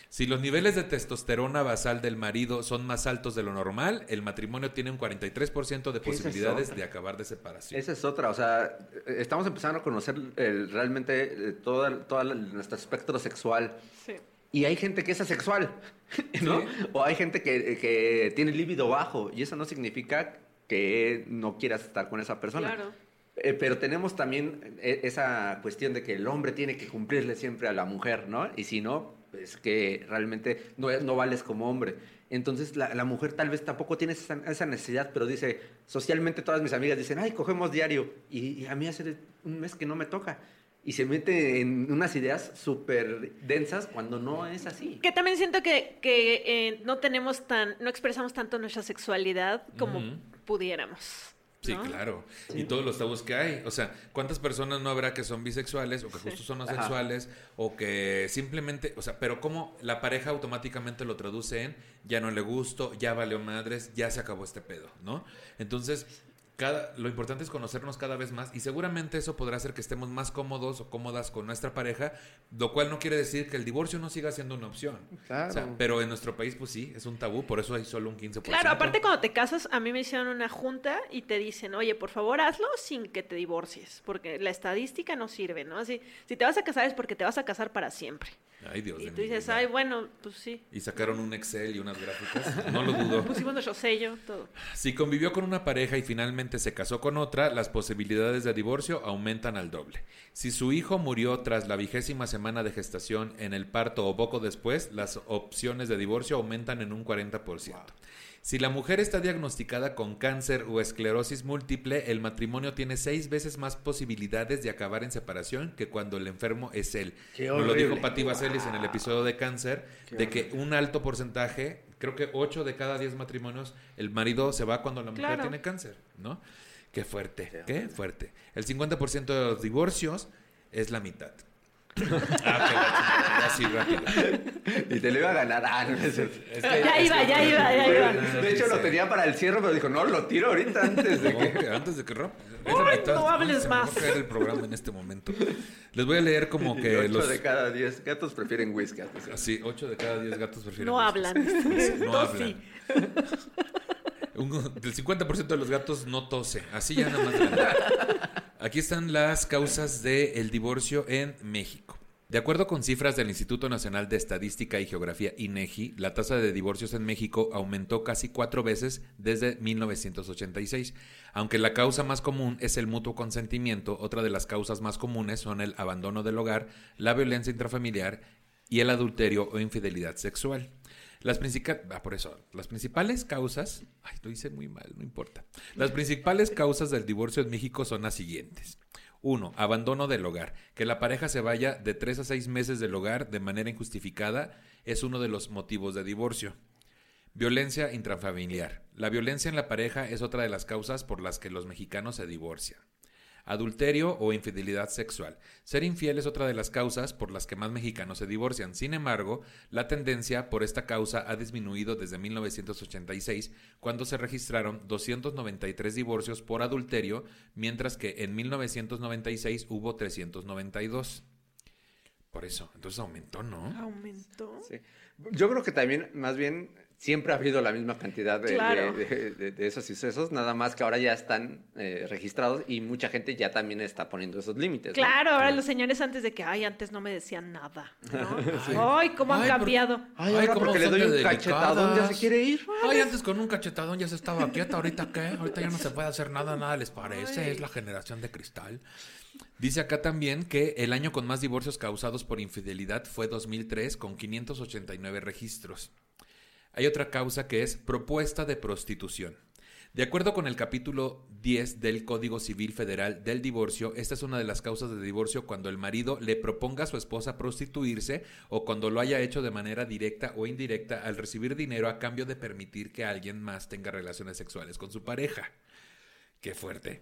Si los niveles de testosterona basal del marido son más altos de lo normal, el matrimonio tiene un 43% de ¿Qué es posibilidades de acabar de separación. Esa es otra, o sea, eh, estamos empezando a conocer el- realmente eh, todo, el- todo el- nuestro espectro sexual. Sí. Y hay gente que es asexual, [laughs] ¿no? Sí. O hay gente que, que tiene líbido bajo y eso no significa que no quieras estar con esa persona. Claro. Eh, pero tenemos también eh, esa cuestión de que el hombre tiene que cumplirle siempre a la mujer, ¿no? Y si no, pues que realmente no, no vales como hombre. Entonces la, la mujer tal vez tampoco tiene esa, esa necesidad, pero dice, socialmente todas mis amigas dicen, ay, cogemos diario. Y, y a mí hace un mes que no me toca. Y se mete en unas ideas súper densas cuando no es así. Que también siento que, que eh, no tenemos tan, no expresamos tanto nuestra sexualidad como pudiéramos. Sí, ¿no? claro. Y todos los tabús que hay. O sea, ¿cuántas personas no habrá que son bisexuales o que justo son Ajá. asexuales o que simplemente, o sea, pero cómo la pareja automáticamente lo traduce en ya no le gusto, ya valió madres, ya se acabó este pedo, ¿no? Entonces, cada, lo importante es conocernos cada vez más y seguramente eso podrá hacer que estemos más cómodos o cómodas con nuestra pareja, lo cual no quiere decir que el divorcio no siga siendo una opción. Claro. O sea, pero en nuestro país, pues sí, es un tabú, por eso hay solo un 15%. Claro, aparte cuando te casas, a mí me hicieron una junta y te dicen, oye, por favor hazlo sin que te divorcies, porque la estadística no sirve, ¿no? Así, si te vas a casar es porque te vas a casar para siempre. Ay, Dios Y de tú dices, vida. ay, bueno, pues sí. Y sacaron un Excel y unas gráficas. No lo dudo. [laughs] Pusimos nuestro sello, todo. Si convivió con una pareja y finalmente se casó con otra, las posibilidades de divorcio aumentan al doble. Si su hijo murió tras la vigésima semana de gestación en el parto o poco después, las opciones de divorcio aumentan en un 40%. Si la mujer está diagnosticada con cáncer o esclerosis múltiple, el matrimonio tiene seis veces más posibilidades de acabar en separación que cuando el enfermo es él. Qué Nos lo dijo. Patti Vaselis en el episodio de cáncer, Qué de que un alto porcentaje, creo que 8 de cada 10 matrimonios, el marido se va cuando la mujer Claro. tiene cáncer, ¿no? Qué fuerte, qué fuerte. El 50% de los divorcios es la mitad. Ah, ok, así rápido. Y te lo iba a ganar. Ah, no es. Es Ya iba, ya iba, ya iba. De hecho, lo tenía para el cierre, pero dijo, no, lo tiro ahorita antes de que... No, antes de que rompa. [laughs] No hables me más. caer el programa en este momento. Les voy a leer como que ocho los... de cada 10 gatos prefieren whisky. Así, 8 de cada 10 gatos prefieren No whisky. hablan. No hablan. sí. [laughs] Un- del 50% de los gatos no tose. Así ya nada más. [laughs] Aquí están las causas del divorcio en México. De acuerdo con cifras del Instituto Nacional de Estadística y Geografía INEGI, la tasa de divorcios en México aumentó casi cuatro veces desde 1986. Aunque la causa más común es el mutuo consentimiento, otra de las causas más comunes son el abandono del hogar, la violencia intrafamiliar y el adulterio o infidelidad sexual. Las, princica- ah, por eso, las principales causas, ay, lo hice muy mal, no importa. Las principales causas del divorcio en México son las siguientes. Uno, abandono del hogar. Que la pareja se vaya de tres a seis meses del hogar de manera injustificada es uno de los motivos de divorcio. Violencia intrafamiliar. La violencia en la pareja es otra de las causas por las que los mexicanos se divorcian. Adulterio o infidelidad sexual. Ser infiel es otra de las causas por las que más mexicanos se divorcian. Sin embargo, la tendencia por esta causa ha disminuido desde 1986, cuando se registraron 293 divorcios por adulterio, mientras que en 1996 hubo 392. Por eso, entonces aumentó, ¿no? Aumentó. Sí. Yo creo que también, más bien, siempre ha habido la misma cantidad de, Claro. de- de- de- de esos sucesos, nada más que ahora ya están eh, registrados y mucha gente ya también está poniendo esos límites. ¿no? Claro, ahora los señores antes de que, ay, antes no me decían nada. ¿no? [laughs] Ay, cómo han Ay, por- cambiado. Ay, Ay, ahora cómo porque le doy un cachetadón ya se delicadas. quiere ir. Ay, antes con un cachetadón ya se estaba quieta, ahorita qué, ahorita ya no se puede hacer nada, nada les parece, es la generación de cristal. Dice acá también que el año con más divorcios causados por infidelidad fue 2003 con 589 registros. Hay otra causa que es propuesta de prostitución. De acuerdo con el capítulo 10 del Código Civil Federal del divorcio, esta es una de las causas de divorcio cuando el marido le proponga a su esposa prostituirse o cuando lo haya hecho de manera directa o indirecta al recibir dinero a cambio de permitir que alguien más tenga relaciones sexuales con su pareja. Qué fuerte.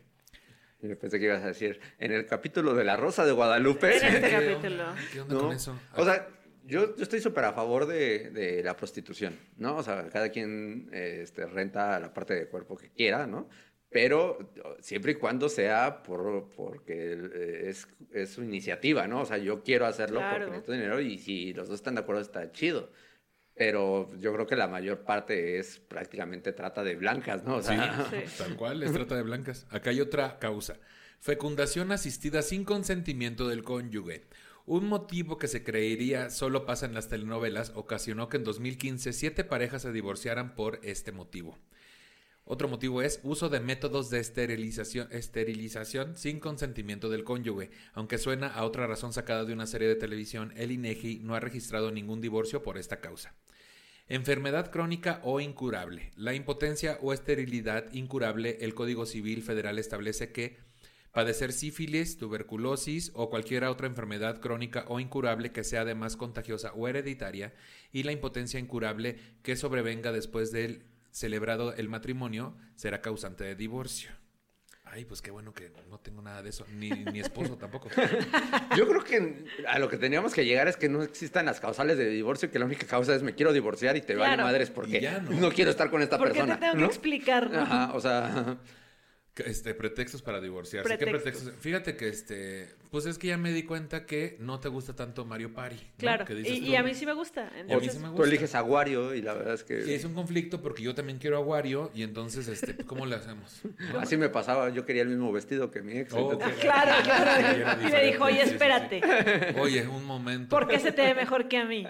Yo pensé que ibas a decir, en el capítulo de La Rosa de Guadalupe. En este ¿Qué [laughs] capítulo. onda? ¿Qué onda ¿no? con eso? O sea, yo, yo estoy súper a favor de, de la prostitución, ¿no? O sea, cada quien eh, este, renta la parte de cuerpo que quiera, ¿no? Pero siempre y cuando sea por, porque eh, es, es su iniciativa, ¿no? O sea, yo quiero hacerlo Claro. porque necesito dinero y si los dos están de acuerdo está chido. Pero yo creo que la mayor parte es prácticamente trata de blancas, ¿no? O sea, Sí. [laughs] Tal cual, es trata de blancas. Acá hay otra causa. Fecundación asistida sin consentimiento del cónyuge. Un motivo que se creería solo pasa en las telenovelas ocasionó que en 2015 siete parejas se divorciaran por este motivo. Otro motivo es uso de métodos de esterilización, sin consentimiento del cónyuge. Aunque suena a otra razón sacada de una serie de televisión, el INEGI no ha registrado ningún divorcio por esta causa. Enfermedad crónica o incurable. La impotencia o esterilidad incurable, el Código Civil Federal establece que padecer sífilis, tuberculosis o cualquier otra enfermedad crónica o incurable que sea además contagiosa o hereditaria y la impotencia incurable que sobrevenga después del celebrado el matrimonio será causante de divorcio. Ay, pues qué bueno que no tengo nada de eso, ni [laughs] mi esposo tampoco. Yo creo que a lo que teníamos que llegar es que no existan las causales de divorcio, que la única causa es me quiero divorciar y te vale Claro. madres porque ya, ¿no? ¿no? quiero estar con esta ¿Por persona. te tengo que explicar? no? Ajá, o sea, Este, pretextos para divorciarse. ¿Qué Pretextos. Fíjate que este, pues es que ya me di cuenta que no te gusta tanto Mario Party. ¿no? Claro. Que dices Y, tú, y a mí sí me gusta. Y a mí entonces- sí me tú gusta. eliges a Wario y la verdad es Y que es un conflicto porque yo también quiero a Wario y entonces, este, ¿cómo le hacemos? [laughs] ¿No? así me pasaba. Yo quería el mismo vestido que mi ex. Oh, entonces-. [laughs] Claro, Sí, claro. Y me dijo, oye, sí, sí, sí. espérate. Oye, un momento. ¿Por qué se te ve mejor que a mí?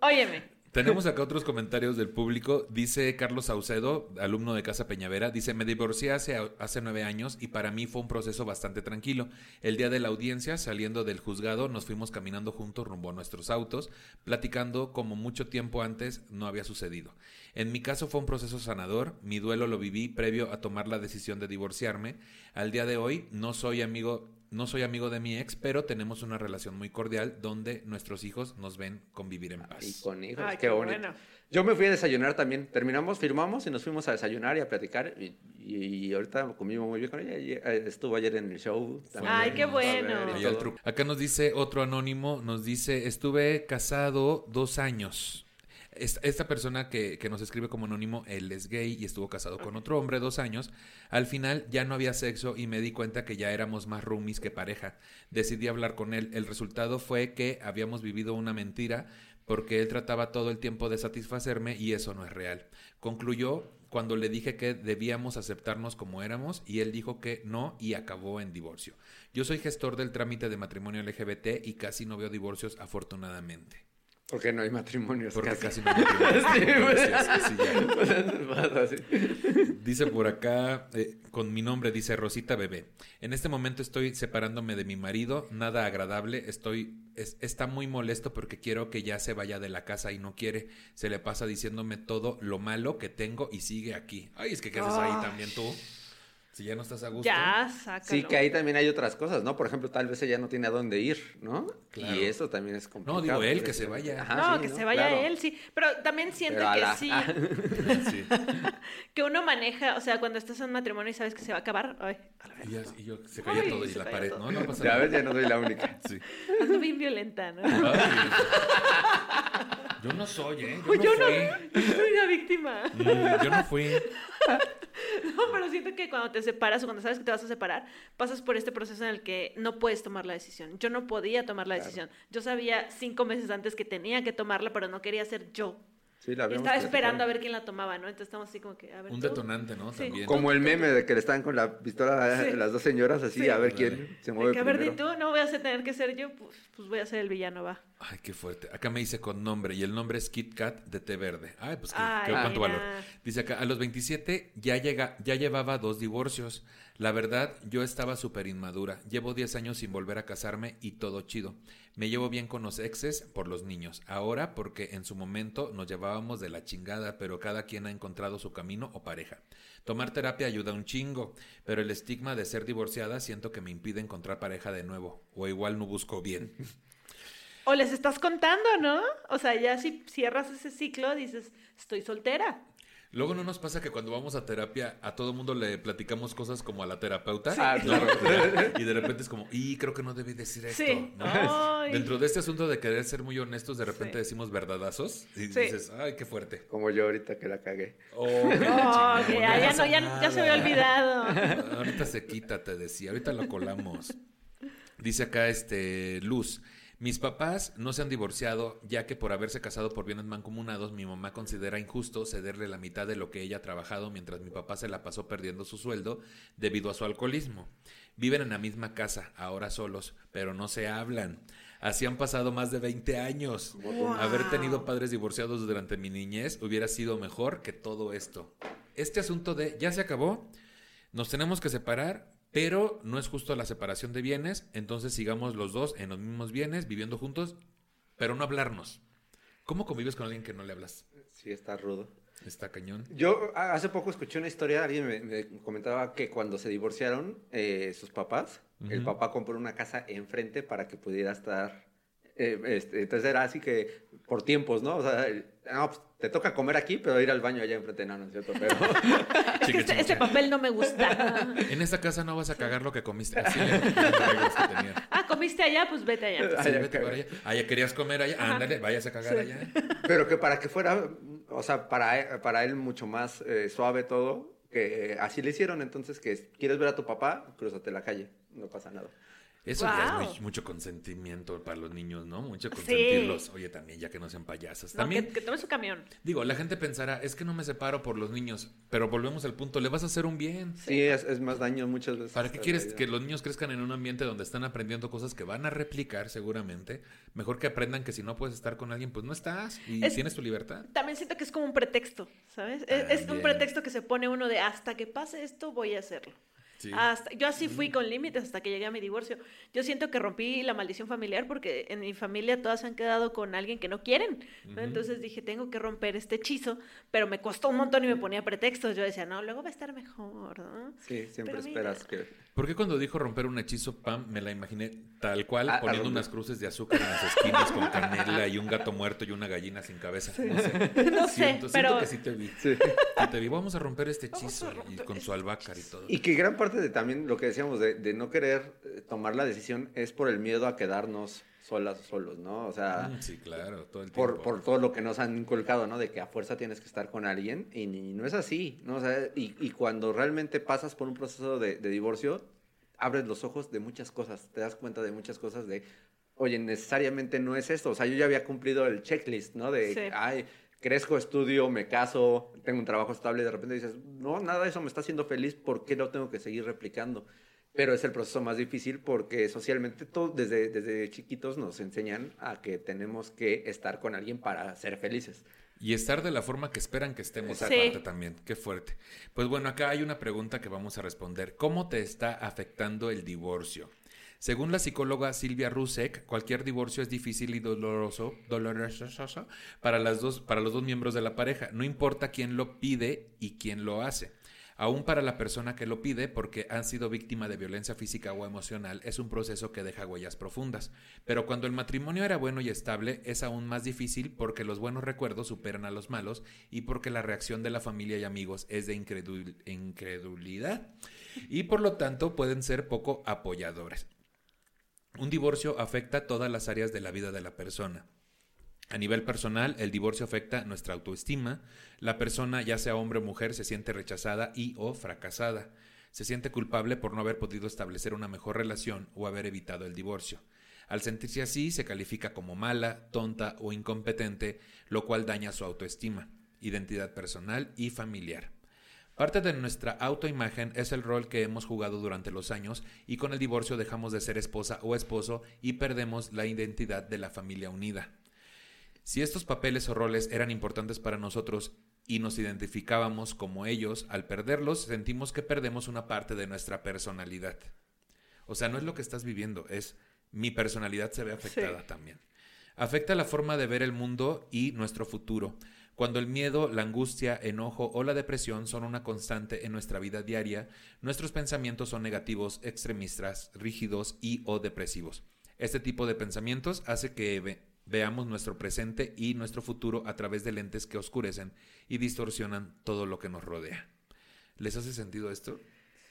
Óyeme. Tenemos acá otros comentarios del público. Dice Carlos Saucedo, alumno de Casa Peñavera, dice, me divorcié hace, hace nueve años y para mí fue un proceso bastante tranquilo. El día de la audiencia, saliendo del juzgado, nos fuimos caminando juntos rumbo a nuestros autos, platicando como mucho tiempo antes no había sucedido. En mi caso fue un proceso sanador, mi duelo lo viví previo a tomar la decisión de divorciarme. Al día de hoy no soy amigo no soy amigo de mi ex, pero tenemos una relación muy cordial donde nuestros hijos nos ven convivir en paz. Y con hijos, Ay, qué, qué bonito. bueno. Yo me fui a desayunar también. Terminamos, firmamos y nos fuimos a desayunar y a platicar. Y, y ahorita conmigo muy bien con ella. y, eh, estuvo ayer en el show. también. Ay, qué ver, bueno. truco. Acá nos dice otro anónimo, nos dice, estuve casado dos años. Esta, persona que, que nos escribe como anónimo, él es gay y estuvo casado con otro hombre dos años. Al final ya no había sexo y me di cuenta que ya éramos más roomies que pareja. Decidí hablar con él. El resultado fue que habíamos vivido una mentira porque él trataba todo el tiempo de satisfacerme y eso no es real. Concluyó cuando le dije que debíamos aceptarnos como éramos y él dijo que no y acabó en divorcio. Yo soy gestor del trámite de matrimonio LGBT y casi no veo divorcios afortunadamente. Porque no hay matrimonios. Porque casi. casi no veo matrimonios. [laughs] Sí, sí. Pasa [laughs] así. Dice por acá, eh, con mi nombre, dice Rosita Bebé. En este momento estoy separándome de mi marido, nada agradable, estoy, es- está muy molesto porque quiero que ya se vaya de la casa y no quiere. Se le pasa diciéndome todo lo malo que tengo y sigue aquí. Ay, es que qué haces ahí Ah. también tú. Si ya no estás a gusto. Ya, sácalo. Sí, que ahí también hay otras cosas, ¿no? Por ejemplo, tal vez ella no tiene a dónde ir, ¿no? Claro. Y eso también es complicado. digo él, que se vaya. Ajá, no, sí, que se vaya Claro. él, sí. Pero también siento Pero que la- sí, [laughs] Sí. [laughs] que uno maneja, o sea, cuando estás en un matrimonio y sabes que se va a acabar, ay, a la Y, ya- y yo, se cayó Ay, todo y la pared. todo. No, no pasa Ya nada. ves, ya no soy la única. [laughs] Sí. Ando bien violenta, ¿no? Yo no soy, ¿eh? Yo Pues no yo fui. no, soy la víctima. Mm, yo no fui. No, pero siento que cuando te separas o cuando sabes que te vas a separar, pasas por este proceso en el que no puedes tomar la decisión. Yo no podía tomar la decisión. Yo sabía cinco meses antes que tenía que tomarla, pero no quería ser yo. Sí, la Y habíamos estaba esperando a ver quién la tomaba, ¿no? Entonces estamos así como que, a ver. Un tú. detonante, ¿no? Sí. También. Como el meme de que le están con la pistola Sí. las dos señoras así, Sí. a ver quién se mueve que, a ver, primero. tú, no voy a tener que ser yo, pues, pues voy a ser el villano, va. Ay, qué fuerte. Acá me dice con nombre y el nombre es Kit Kat de té verde. Ay, pues qué, Ay, qué- cuánto valor. Dice acá, a los 27 ya, llega, ya llevaba dos divorcios. La verdad, yo estaba súper inmadura. Llevo 10 años sin volver a casarme y todo chido. Me llevo bien con los exes por los niños. Ahora porque en su momento nos llevábamos de la chingada, pero cada quien ha encontrado su camino o pareja. Tomar terapia ayuda un chingo, pero el estigma de ser divorciada siento que me impide encontrar pareja de nuevo. O igual no busco bien. O les estás contando, ¿no? O sea, ya si cierras ese ciclo, dices, estoy soltera. Luego no nos pasa que cuando vamos a terapia a todo mundo le platicamos cosas como a la terapeuta. Ah, claro. Y de repente es como, y creo que no debí decir esto. Sí. Dentro de este asunto de querer ser muy honestos, de repente Sí. decimos verdadazos y Sí. dices, ay, qué fuerte. Como yo ahorita que la cagué. Oh, Oh, que ya, no, ya, ya se me había olvidado. Ahorita se quita, te decía. Ahorita lo colamos. Dice acá este Luz. Mis papás no se han divorciado, ya que por haberse casado por bienes mancomunados, mi mamá considera injusto cederle la mitad de lo que ella ha trabajado mientras mi papá se la pasó perdiendo su sueldo debido a su alcoholismo. Viven en la misma casa, ahora solos, pero no se hablan. Así han pasado más de 20 años. Haber tenido padres divorciados durante mi niñez hubiera sido mejor que todo esto. Este asunto de ya se acabó, nos tenemos que separar, pero no es justo la separación de bienes, entonces sigamos los dos en los mismos bienes, viviendo juntos, pero no hablarnos. ¿Cómo convives con alguien que no le hablas? Sí, está rudo. Está cañón. Yo hace poco escuché una historia, alguien me, me comentaba que cuando se divorciaron eh, sus papás, el papá compró una casa enfrente para que pudiera estar... eh, este, entonces era así que por tiempos, ¿no? O sea, no, pues, te toca comer aquí, pero ir al baño allá enfrente, no, no es cierto, pero... [laughs] Es que este, este papel no me gusta. En esta casa no vas a cagar lo que comiste. Así. [laughs] Ah, comiste allá, pues vete allá. Sí, Allá vete allá. Ah, ya querías comer allá. Ajá. Ándale, vayas a cagar Sí. allá. [laughs] Pero que para que fuera, o sea, para, él- para él mucho más eh, suave todo, que eh, así le hicieron, entonces que quieres ver a tu papá, cruzate la calle, no pasa nada. Eso ya es muy- mucho consentimiento para los niños, ¿no? Mucho Sí. consentirlos. Oye, también, ya que no sean payasas. No, También, que, que tome su camión. digo, la gente pensará, es que no me separo por los niños, pero volvemos al punto, le vas a hacer un bien. Sí, es, es más daño muchas veces. ¿Para qué quieres que los niños crezcan en un ambiente donde están aprendiendo cosas que van a replicar seguramente? Mejor que aprendan que si no puedes estar con alguien, pues no estás y Es- tienes tu libertad. También siento que es como un pretexto, ¿sabes? Es, es un pretexto que se pone uno de hasta que pase esto voy a hacerlo. Sí. Hasta, yo así fui con límites hasta que llegué a mi divorcio. Yo siento que rompí la maldición familiar porque en mi familia todas se han quedado con alguien que no quieren. ¿no? Entonces dije, tengo que romper este hechizo, pero me costó un montón y me ponía pretextos. Yo decía, no, luego va a estar mejor. ¿no? Sí, siempre Pero mira. esperas que... ¿Por qué cuando dijo romper un hechizo, Pam, me la imaginé tal cual, Ah, a poniendo unas cruces de azúcar en las esquinas con canela y un gato muerto y una gallina sin cabeza? No sé, [laughs] No sé, Siento, siento pero- que sí te vi. Sí. Que te vi, vamos a romper este hechizo y con su este albácar y todo. Y que gran parte de también lo que decíamos de, de no querer eh, tomar la decisión es por el miedo a quedarnos solas o solos, ¿no? O sea, Mm, sí, claro, todo el tiempo. por, por todo lo que nos han inculcado, ¿no? De que a fuerza tienes que estar con alguien y, no es así, ¿no? O sea, y, y cuando realmente pasas por un proceso de, de divorcio, abres los ojos de muchas cosas, te das cuenta de muchas cosas de, oye, necesariamente no es esto, o sea, yo ya había cumplido el checklist, ¿no? De, Sí. ay, crezco, estudio, me caso, tengo un trabajo estable y de repente dices, no, nada de eso me está haciendo feliz, ¿por qué lo tengo que seguir replicando? Pero es el proceso más difícil porque socialmente todo, desde, desde chiquitos nos enseñan a que tenemos que estar con alguien para ser felices. Y estar de la forma que esperan que estemos Sí. aparte también. Qué fuerte. Pues bueno, acá hay una pregunta que vamos a responder. ¿Cómo te está afectando el divorcio? Según la psicóloga Silvia Rusek, cualquier divorcio es difícil y doloroso, doloroso para, las dos, para los dos miembros de la pareja. No importa quién lo pide y quién lo hace. Aún para la persona que lo pide, porque han sido víctima de violencia física o emocional, es un proceso que deja huellas profundas. Pero cuando el matrimonio era bueno y estable, es aún más difícil porque los buenos recuerdos superan a los malos y porque la reacción de la familia y amigos es de incredulidad y por lo tanto pueden ser poco apoyadores. Un divorcio afecta todas las áreas de la vida de la persona. A nivel personal, el divorcio afecta nuestra autoestima. La persona, ya sea hombre o mujer, se siente rechazada y o fracasada. Se siente culpable por no haber podido establecer una mejor relación o haber evitado el divorcio. Al sentirse así, se califica como mala, tonta o incompetente, lo cual daña su autoestima, identidad personal y familiar. Parte de nuestra autoimagen es el rol que hemos jugado durante los años y con el divorcio dejamos de ser esposa o esposo y perdemos la identidad de la familia unida. Si estos papeles o roles eran importantes para nosotros y nos identificábamos como ellos, al perderlos sentimos que perdemos una parte de nuestra personalidad. O sea, no es lo que estás viviendo, es mi personalidad se ve afectada también. Afecta la forma de ver el mundo y nuestro futuro. Cuando el miedo, la angustia, enojo o la depresión son una constante en nuestra vida diaria, nuestros pensamientos son negativos, extremistas, rígidos y o depresivos. Este tipo de pensamientos hace que Veamos nuestro presente y nuestro futuro a través de lentes que oscurecen y distorsionan todo lo que nos rodea. ¿Les hace sentido esto?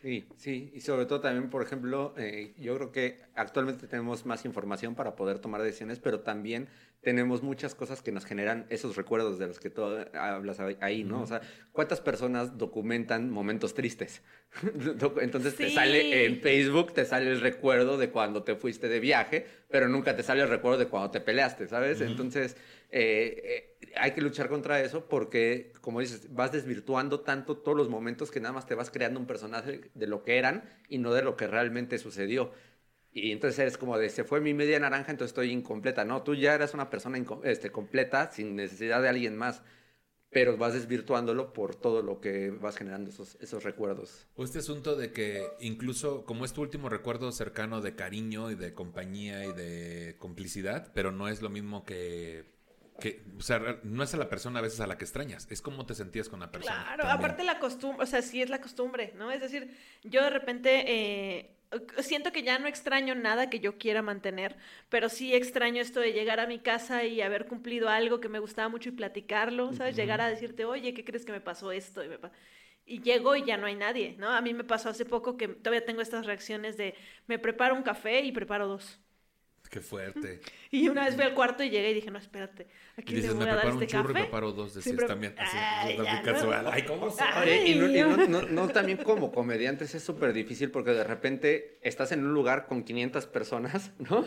Sí, sí, y sobre todo también, por ejemplo, eh, yo creo que actualmente tenemos más información para poder tomar decisiones, pero también tenemos muchas cosas que nos generan esos recuerdos de los que tú hablas ahí, ¿no? O sea, ¿cuántas personas documentan momentos tristes? [laughs] Entonces te sale en Facebook, te sale el recuerdo de cuando te fuiste de viaje, pero nunca te sale el recuerdo de cuando te peleaste, ¿sabes? Entonces, eh, eh, hay que luchar contra eso porque, como dices, vas desvirtuando tanto todos los momentos que nada más te vas creando un personaje de lo que eran y no de lo que realmente sucedió. Y entonces eres como de, se fue mi media naranja, entonces estoy incompleta. No, tú ya eras una persona este, completa sin necesidad de alguien más, pero vas desvirtuándolo por todo lo que vas generando esos, esos recuerdos. Este asunto de que incluso como es tu último recuerdo cercano de cariño y de compañía y de complicidad, pero no es lo mismo que que, o sea, no es a la persona a veces a la que extrañas, es cómo te sentías con la persona. Claro, aparte la costumbre, o sea, sí es la costumbre, ¿no? Es decir, yo de repente eh, siento que ya no extraño nada que yo quiera mantener, pero sí extraño esto de llegar a mi casa y haber cumplido algo que me gustaba mucho y platicarlo, ¿sabes? Llegar a decirte, oye, ¿qué crees que me pasó esto? Y, me y llego y ya no hay nadie, ¿no? A mí me pasó hace poco que todavía tengo estas reacciones de, me preparo un café y preparo dos. Qué fuerte. [laughs] Y una vez fui al cuarto y llegué y dije, no, espérate, aquí y dices, me preparo un este churro café? y preparo dos, decías también. Así, ay, ya, casual. Ay, ¿cómo se y, no, y no, no, también [laughs] como comediantes es súper difícil porque de repente estás en un lugar con 500 personas, [laughs] ¿no?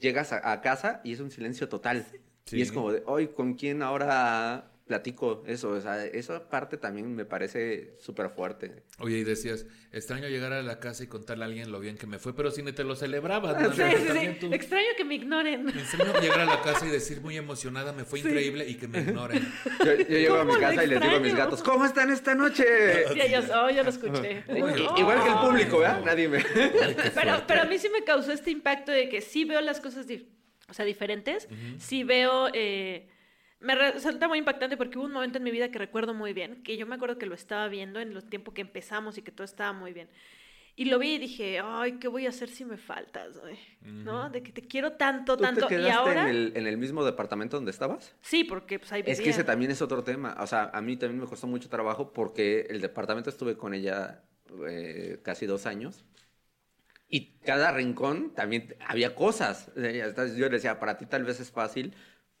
Llegas a, a, casa y es un silencio total. Sí. Y es como de, hoy, ¿con quién ahora platico eso, o sea, esa parte también me parece súper fuerte. Oye, y decías, extraño llegar a la casa y contarle a alguien lo bien que me fue, pero si ni te lo celebrabas. ¿no? Sí, sí, sí. Extraño que me ignoren. Extraño llegar a la casa y decir muy emocionada, me fue increíble y que me ignoren. Yo, yo llego a mi casa y les digo a mis gatos, ¿cómo están esta noche? Sí, ellos, oh, yo lo escuché. Oh. Igual que el público, ¿verdad? Nadie me... pero, pero a mí sí me causó este impacto de que sí veo las cosas, o sea, diferentes, uh -huh. sí veo... Eh, me resulta muy impactante porque hubo un momento en mi vida que recuerdo muy bien, que yo me acuerdo que lo estaba viendo en los tiempos que empezamos y que todo estaba muy bien. Y lo vi y dije, ay, ¿qué voy a hacer si me faltas? Güey? Uh -huh. ¿No? De que te quiero tanto, ¿Tú tanto. Te y ahora. En el, en el mismo departamento donde estabas? Sí, porque pues ahí vivía. Es que ese también es otro tema. O sea, a mí también me costó mucho trabajo porque el departamento estuve con ella eh, casi dos años. Y cada rincón también había cosas. Yo le decía, para ti tal vez es fácil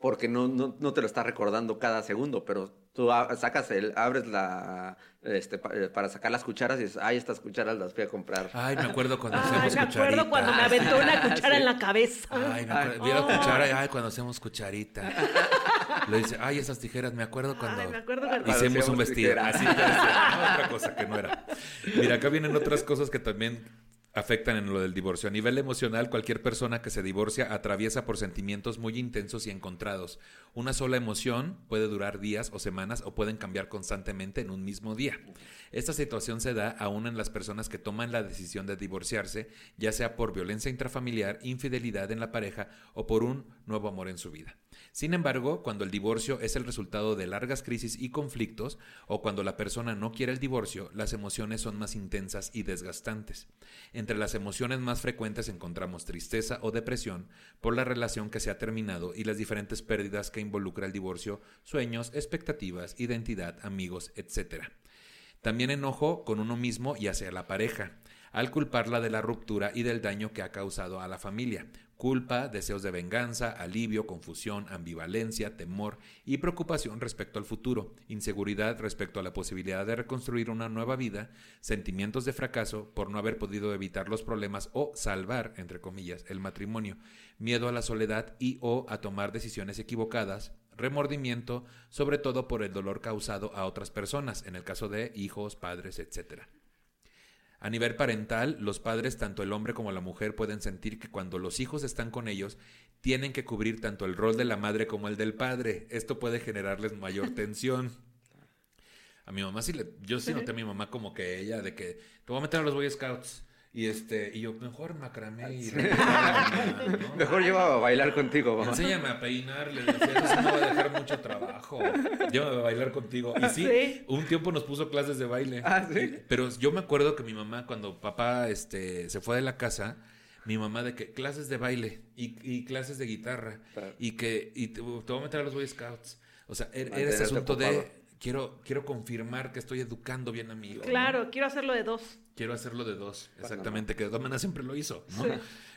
porque no, no, no, te lo está recordando cada segundo, pero tú sacas el, abres la, este, para sacar las cucharas y dices, ay, estas cucharas las fui a comprar. Ay, me acuerdo cuando [laughs] ay, hacemos me acuerdo cuando me aventó una cuchara sí. en la cabeza. Ay, me acuerdo, vi la cuchara, ay, cuando hacemos cucharita. Le dice, ay, esas tijeras, me acuerdo cuando, ay, me acuerdo cuando hicimos un vestido. Así, no, otra cosa que no era. Mira, acá vienen otras cosas que también afectan en lo del divorcio. A nivel emocional, cualquier persona que se divorcia atraviesa por sentimientos muy intensos y encontrados. Una sola emoción puede durar días o semanas o pueden cambiar constantemente en un mismo día. Esta situación se da aún en las personas que toman la decisión de divorciarse, ya sea por violencia intrafamiliar, infidelidad en la pareja o por un nuevo amor en su vida. Sin embargo, cuando el divorcio es el resultado de largas crisis y conflictos, o cuando la persona no quiere el divorcio, las emociones son más intensas y desgastantes. Entre las emociones más frecuentes encontramos tristeza o depresión por la relación que se ha terminado y las diferentes pérdidas que involucra el divorcio, sueños, expectativas, identidad, amigos, etc. También enojo con uno mismo y hacia la pareja, al culparla de la ruptura y del daño que ha causado a la familia. Culpa, deseos de venganza, alivio, confusión, ambivalencia, temor y preocupación respecto al futuro, inseguridad respecto a la posibilidad de reconstruir una nueva vida, sentimientos de fracaso por no haber podido evitar los problemas o salvar, entre comillas, el matrimonio, miedo a la soledad y o a tomar decisiones equivocadas, remordimiento, sobre todo por el dolor causado a otras personas, en el caso de hijos, padres, etc. A nivel parental, los padres, tanto el hombre como la mujer, pueden sentir que cuando los hijos están con ellos, tienen que cubrir tanto el rol de la madre como el del padre. Esto puede generarles mayor [laughs] tensión. A mi mamá sí le, yo sí noté a mi mamá como que ella, de que te voy a meter a los Boy Scouts. Y este, y yo, mejor macramé y ¿no? Mejor lleva a bailar contigo, mamá. Enséñame a peinar, le decía, eso me va a dejar mucho trabajo. Llévame a bailar contigo. Y sí, Sí. un tiempo nos puso clases de baile. Ah, ¿sí? Pero yo me acuerdo que mi mamá, cuando papá este, se fue de la casa, mi mamá de que clases de baile y, y clases de guitarra Claro. y que y te, te voy a meter a los Boy Scouts. O sea, era, era ese asunto de quiero, quiero confirmar que estoy educando bien a mi hijo. ¿no? Claro, quiero hacerlo de dos. Quiero hacerlo de dos, exactamente, que de todas maneras siempre lo hizo, ¿no? Sí.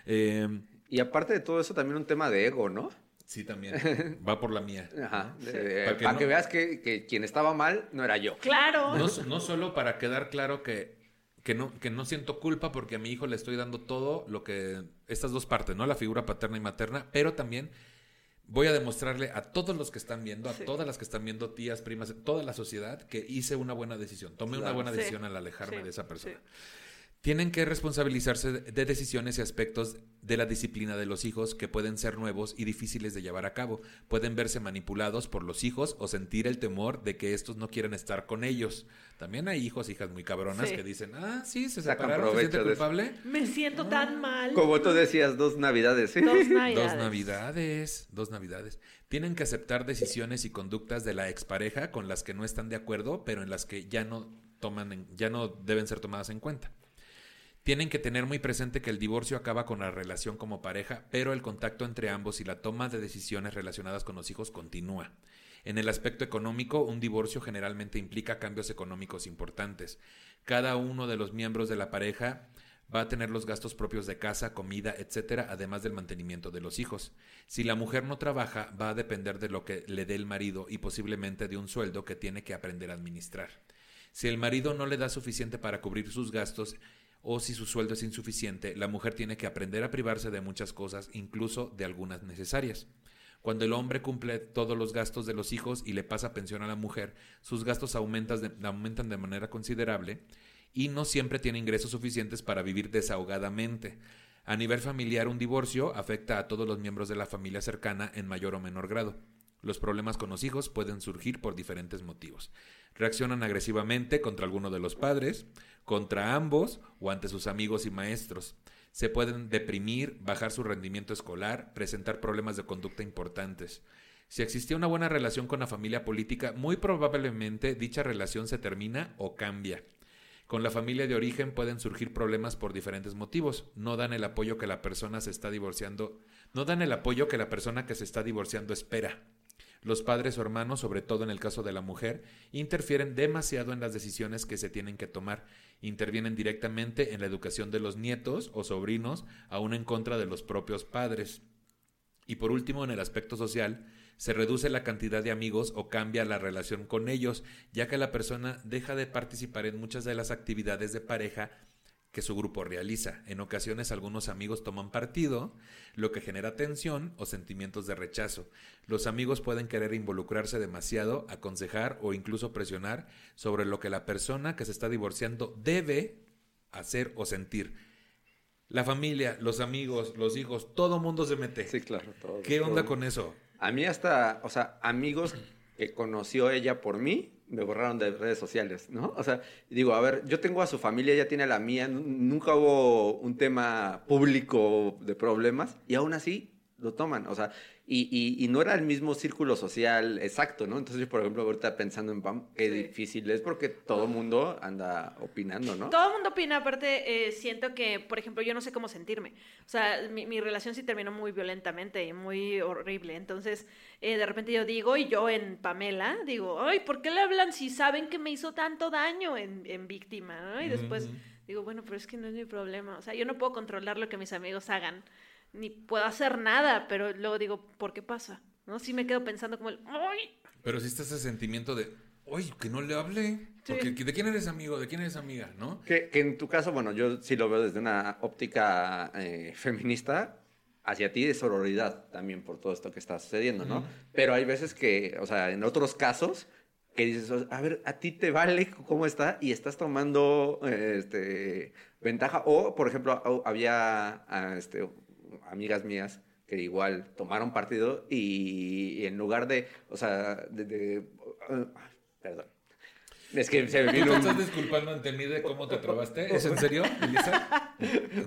Eh, Y aparte de todo eso, también un tema de ego, ¿no? sí, también. [laughs] Va por la mía. Ajá. Sí. Para que para no- que veas que, que quien estaba mal no era yo. Claro. No, no solo para quedar claro que, que, no, que no siento culpa porque a mi hijo le estoy dando todo lo que... Estas dos partes, ¿no? La figura paterna y materna, pero también voy a demostrarle a todos los que están viendo, a Sí. todas las que están viendo, tías, primas, toda la sociedad, que hice una buena decisión. Tomé una buena Sí. decisión al alejarme Sí, de esa persona. Tienen que responsabilizarse de- de decisiones y aspectos de la disciplina de los hijos que pueden ser nuevos y difíciles de llevar a cabo. Pueden verse manipulados por los hijos o sentir el temor de que estos no quieren estar con ellos. También hay hijos, hijas muy cabronas Sí. que dicen, ah, sí, se Sacan separaron, ¿se siente culpable? Me siento tan mal. Como tú decías, dos navidades, ¿sí? Dos [laughs] navidades. Dos navidades, dos navidades. Tienen que aceptar decisiones y conductas de la expareja con las que no están de acuerdo, pero en las que ya no toman, en- ya no deben ser tomadas en cuenta. Tienen que tener muy presente que el divorcio acaba con la relación como pareja, pero el contacto entre ambos y la toma de decisiones relacionadas con los hijos continúa. En el aspecto económico, un divorcio generalmente implica cambios económicos importantes. Cada uno de los miembros de la pareja va a tener los gastos propios de casa, comida, etcétera, además del mantenimiento de los hijos. Si la mujer no trabaja, va a depender de lo que le dé el marido y posiblemente de un sueldo que tiene que aprender a administrar. Si el marido no le da suficiente para cubrir sus gastos o si su sueldo es insuficiente, la mujer tiene que aprender a privarse de muchas cosas, incluso de algunas necesarias. Cuando el hombre cumple todos los gastos de los hijos y le pasa pensión a la mujer, sus gastos aumentan de, aumentan de manera considerable y no siempre tiene ingresos suficientes para vivir desahogadamente. A nivel familiar, un divorcio afecta a todos los miembros de la familia cercana en mayor o menor grado. Los problemas con los hijos pueden surgir por diferentes motivos. Reaccionan agresivamente contra alguno de los padres, contra ambos o ante sus amigos y maestros. Se pueden deprimir, bajar su rendimiento escolar, presentar problemas de conducta importantes. Si existía una buena relación con la familia política, muy probablemente dicha relación se termina o cambia. Con la familia de origen pueden surgir problemas por diferentes motivos. No dan el apoyo que la persona se está divorciando, no dan el apoyo que la persona que se está divorciando espera. Los padres o hermanos, sobre todo en el caso de la mujer, interfieren demasiado en las decisiones que se tienen que tomar. Intervienen directamente en la educación de los nietos o sobrinos, aún en contra de los propios padres. Y por último, en el aspecto social, se reduce la cantidad de amigos o cambia la relación con ellos, ya que la persona deja de participar en muchas de las actividades de pareja que su grupo realiza. En ocasiones algunos amigos toman partido, lo que genera tensión o sentimientos de rechazo. Los amigos pueden querer involucrarse demasiado, aconsejar o incluso presionar sobre lo que la persona que se está divorciando debe hacer o sentir. La familia, los amigos, los hijos, todo mundo se mete. Sí, claro. todo- ¿Qué onda con eso? A mí hasta, o sea, amigos que conoció ella por mí, me borraron de redes sociales, ¿no? O sea, digo, a ver, yo tengo a su familia, ella tiene a la mía, nu- nunca hubo un tema público de problemas y aún así lo toman, o sea, y, y- y no era el mismo círculo social exacto, ¿no? Entonces yo, por ejemplo, ahorita pensando en Pam, qué Sí. difícil es porque todo el mundo anda opinando, ¿no? Todo el mundo opina, aparte, eh, siento que, por ejemplo, yo no sé cómo sentirme. O sea, mi, mi relación sí terminó muy violentamente y muy horrible. Entonces, eh, de repente yo digo, y yo en Pamela, digo, ay, ¿por qué le hablan si saben que me hizo tanto daño en, en víctima? ¿no? Y después digo, bueno, pero es que no es mi problema. O sea, yo no puedo controlar lo que mis amigos hagan, ni puedo hacer nada, pero luego digo, ¿por qué pasa? ¿No? Sí me quedo pensando como el, ay, Pero sí está ese sentimiento de, oye, que no le hable. Sí. Porque ¿de quién eres amigo? ¿De quién eres amiga? ¿No? Que, que en tu caso, bueno, yo sí lo veo desde una óptica eh, feminista hacia ti de sororidad también por todo esto que está sucediendo, ¿no? Pero hay veces que, o sea, en otros casos que dices, a ver, a ti te vale cómo está y estás tomando eh, este, ventaja. O, por ejemplo, había ah, este, amigas mías que igual tomaron partido y, y en lugar de, o sea, de... de- ah, perdón. Es que se me ¿Tú vino un- estás disculpando ante mí de cómo te trobaste? ¿Es en serio, Elisa?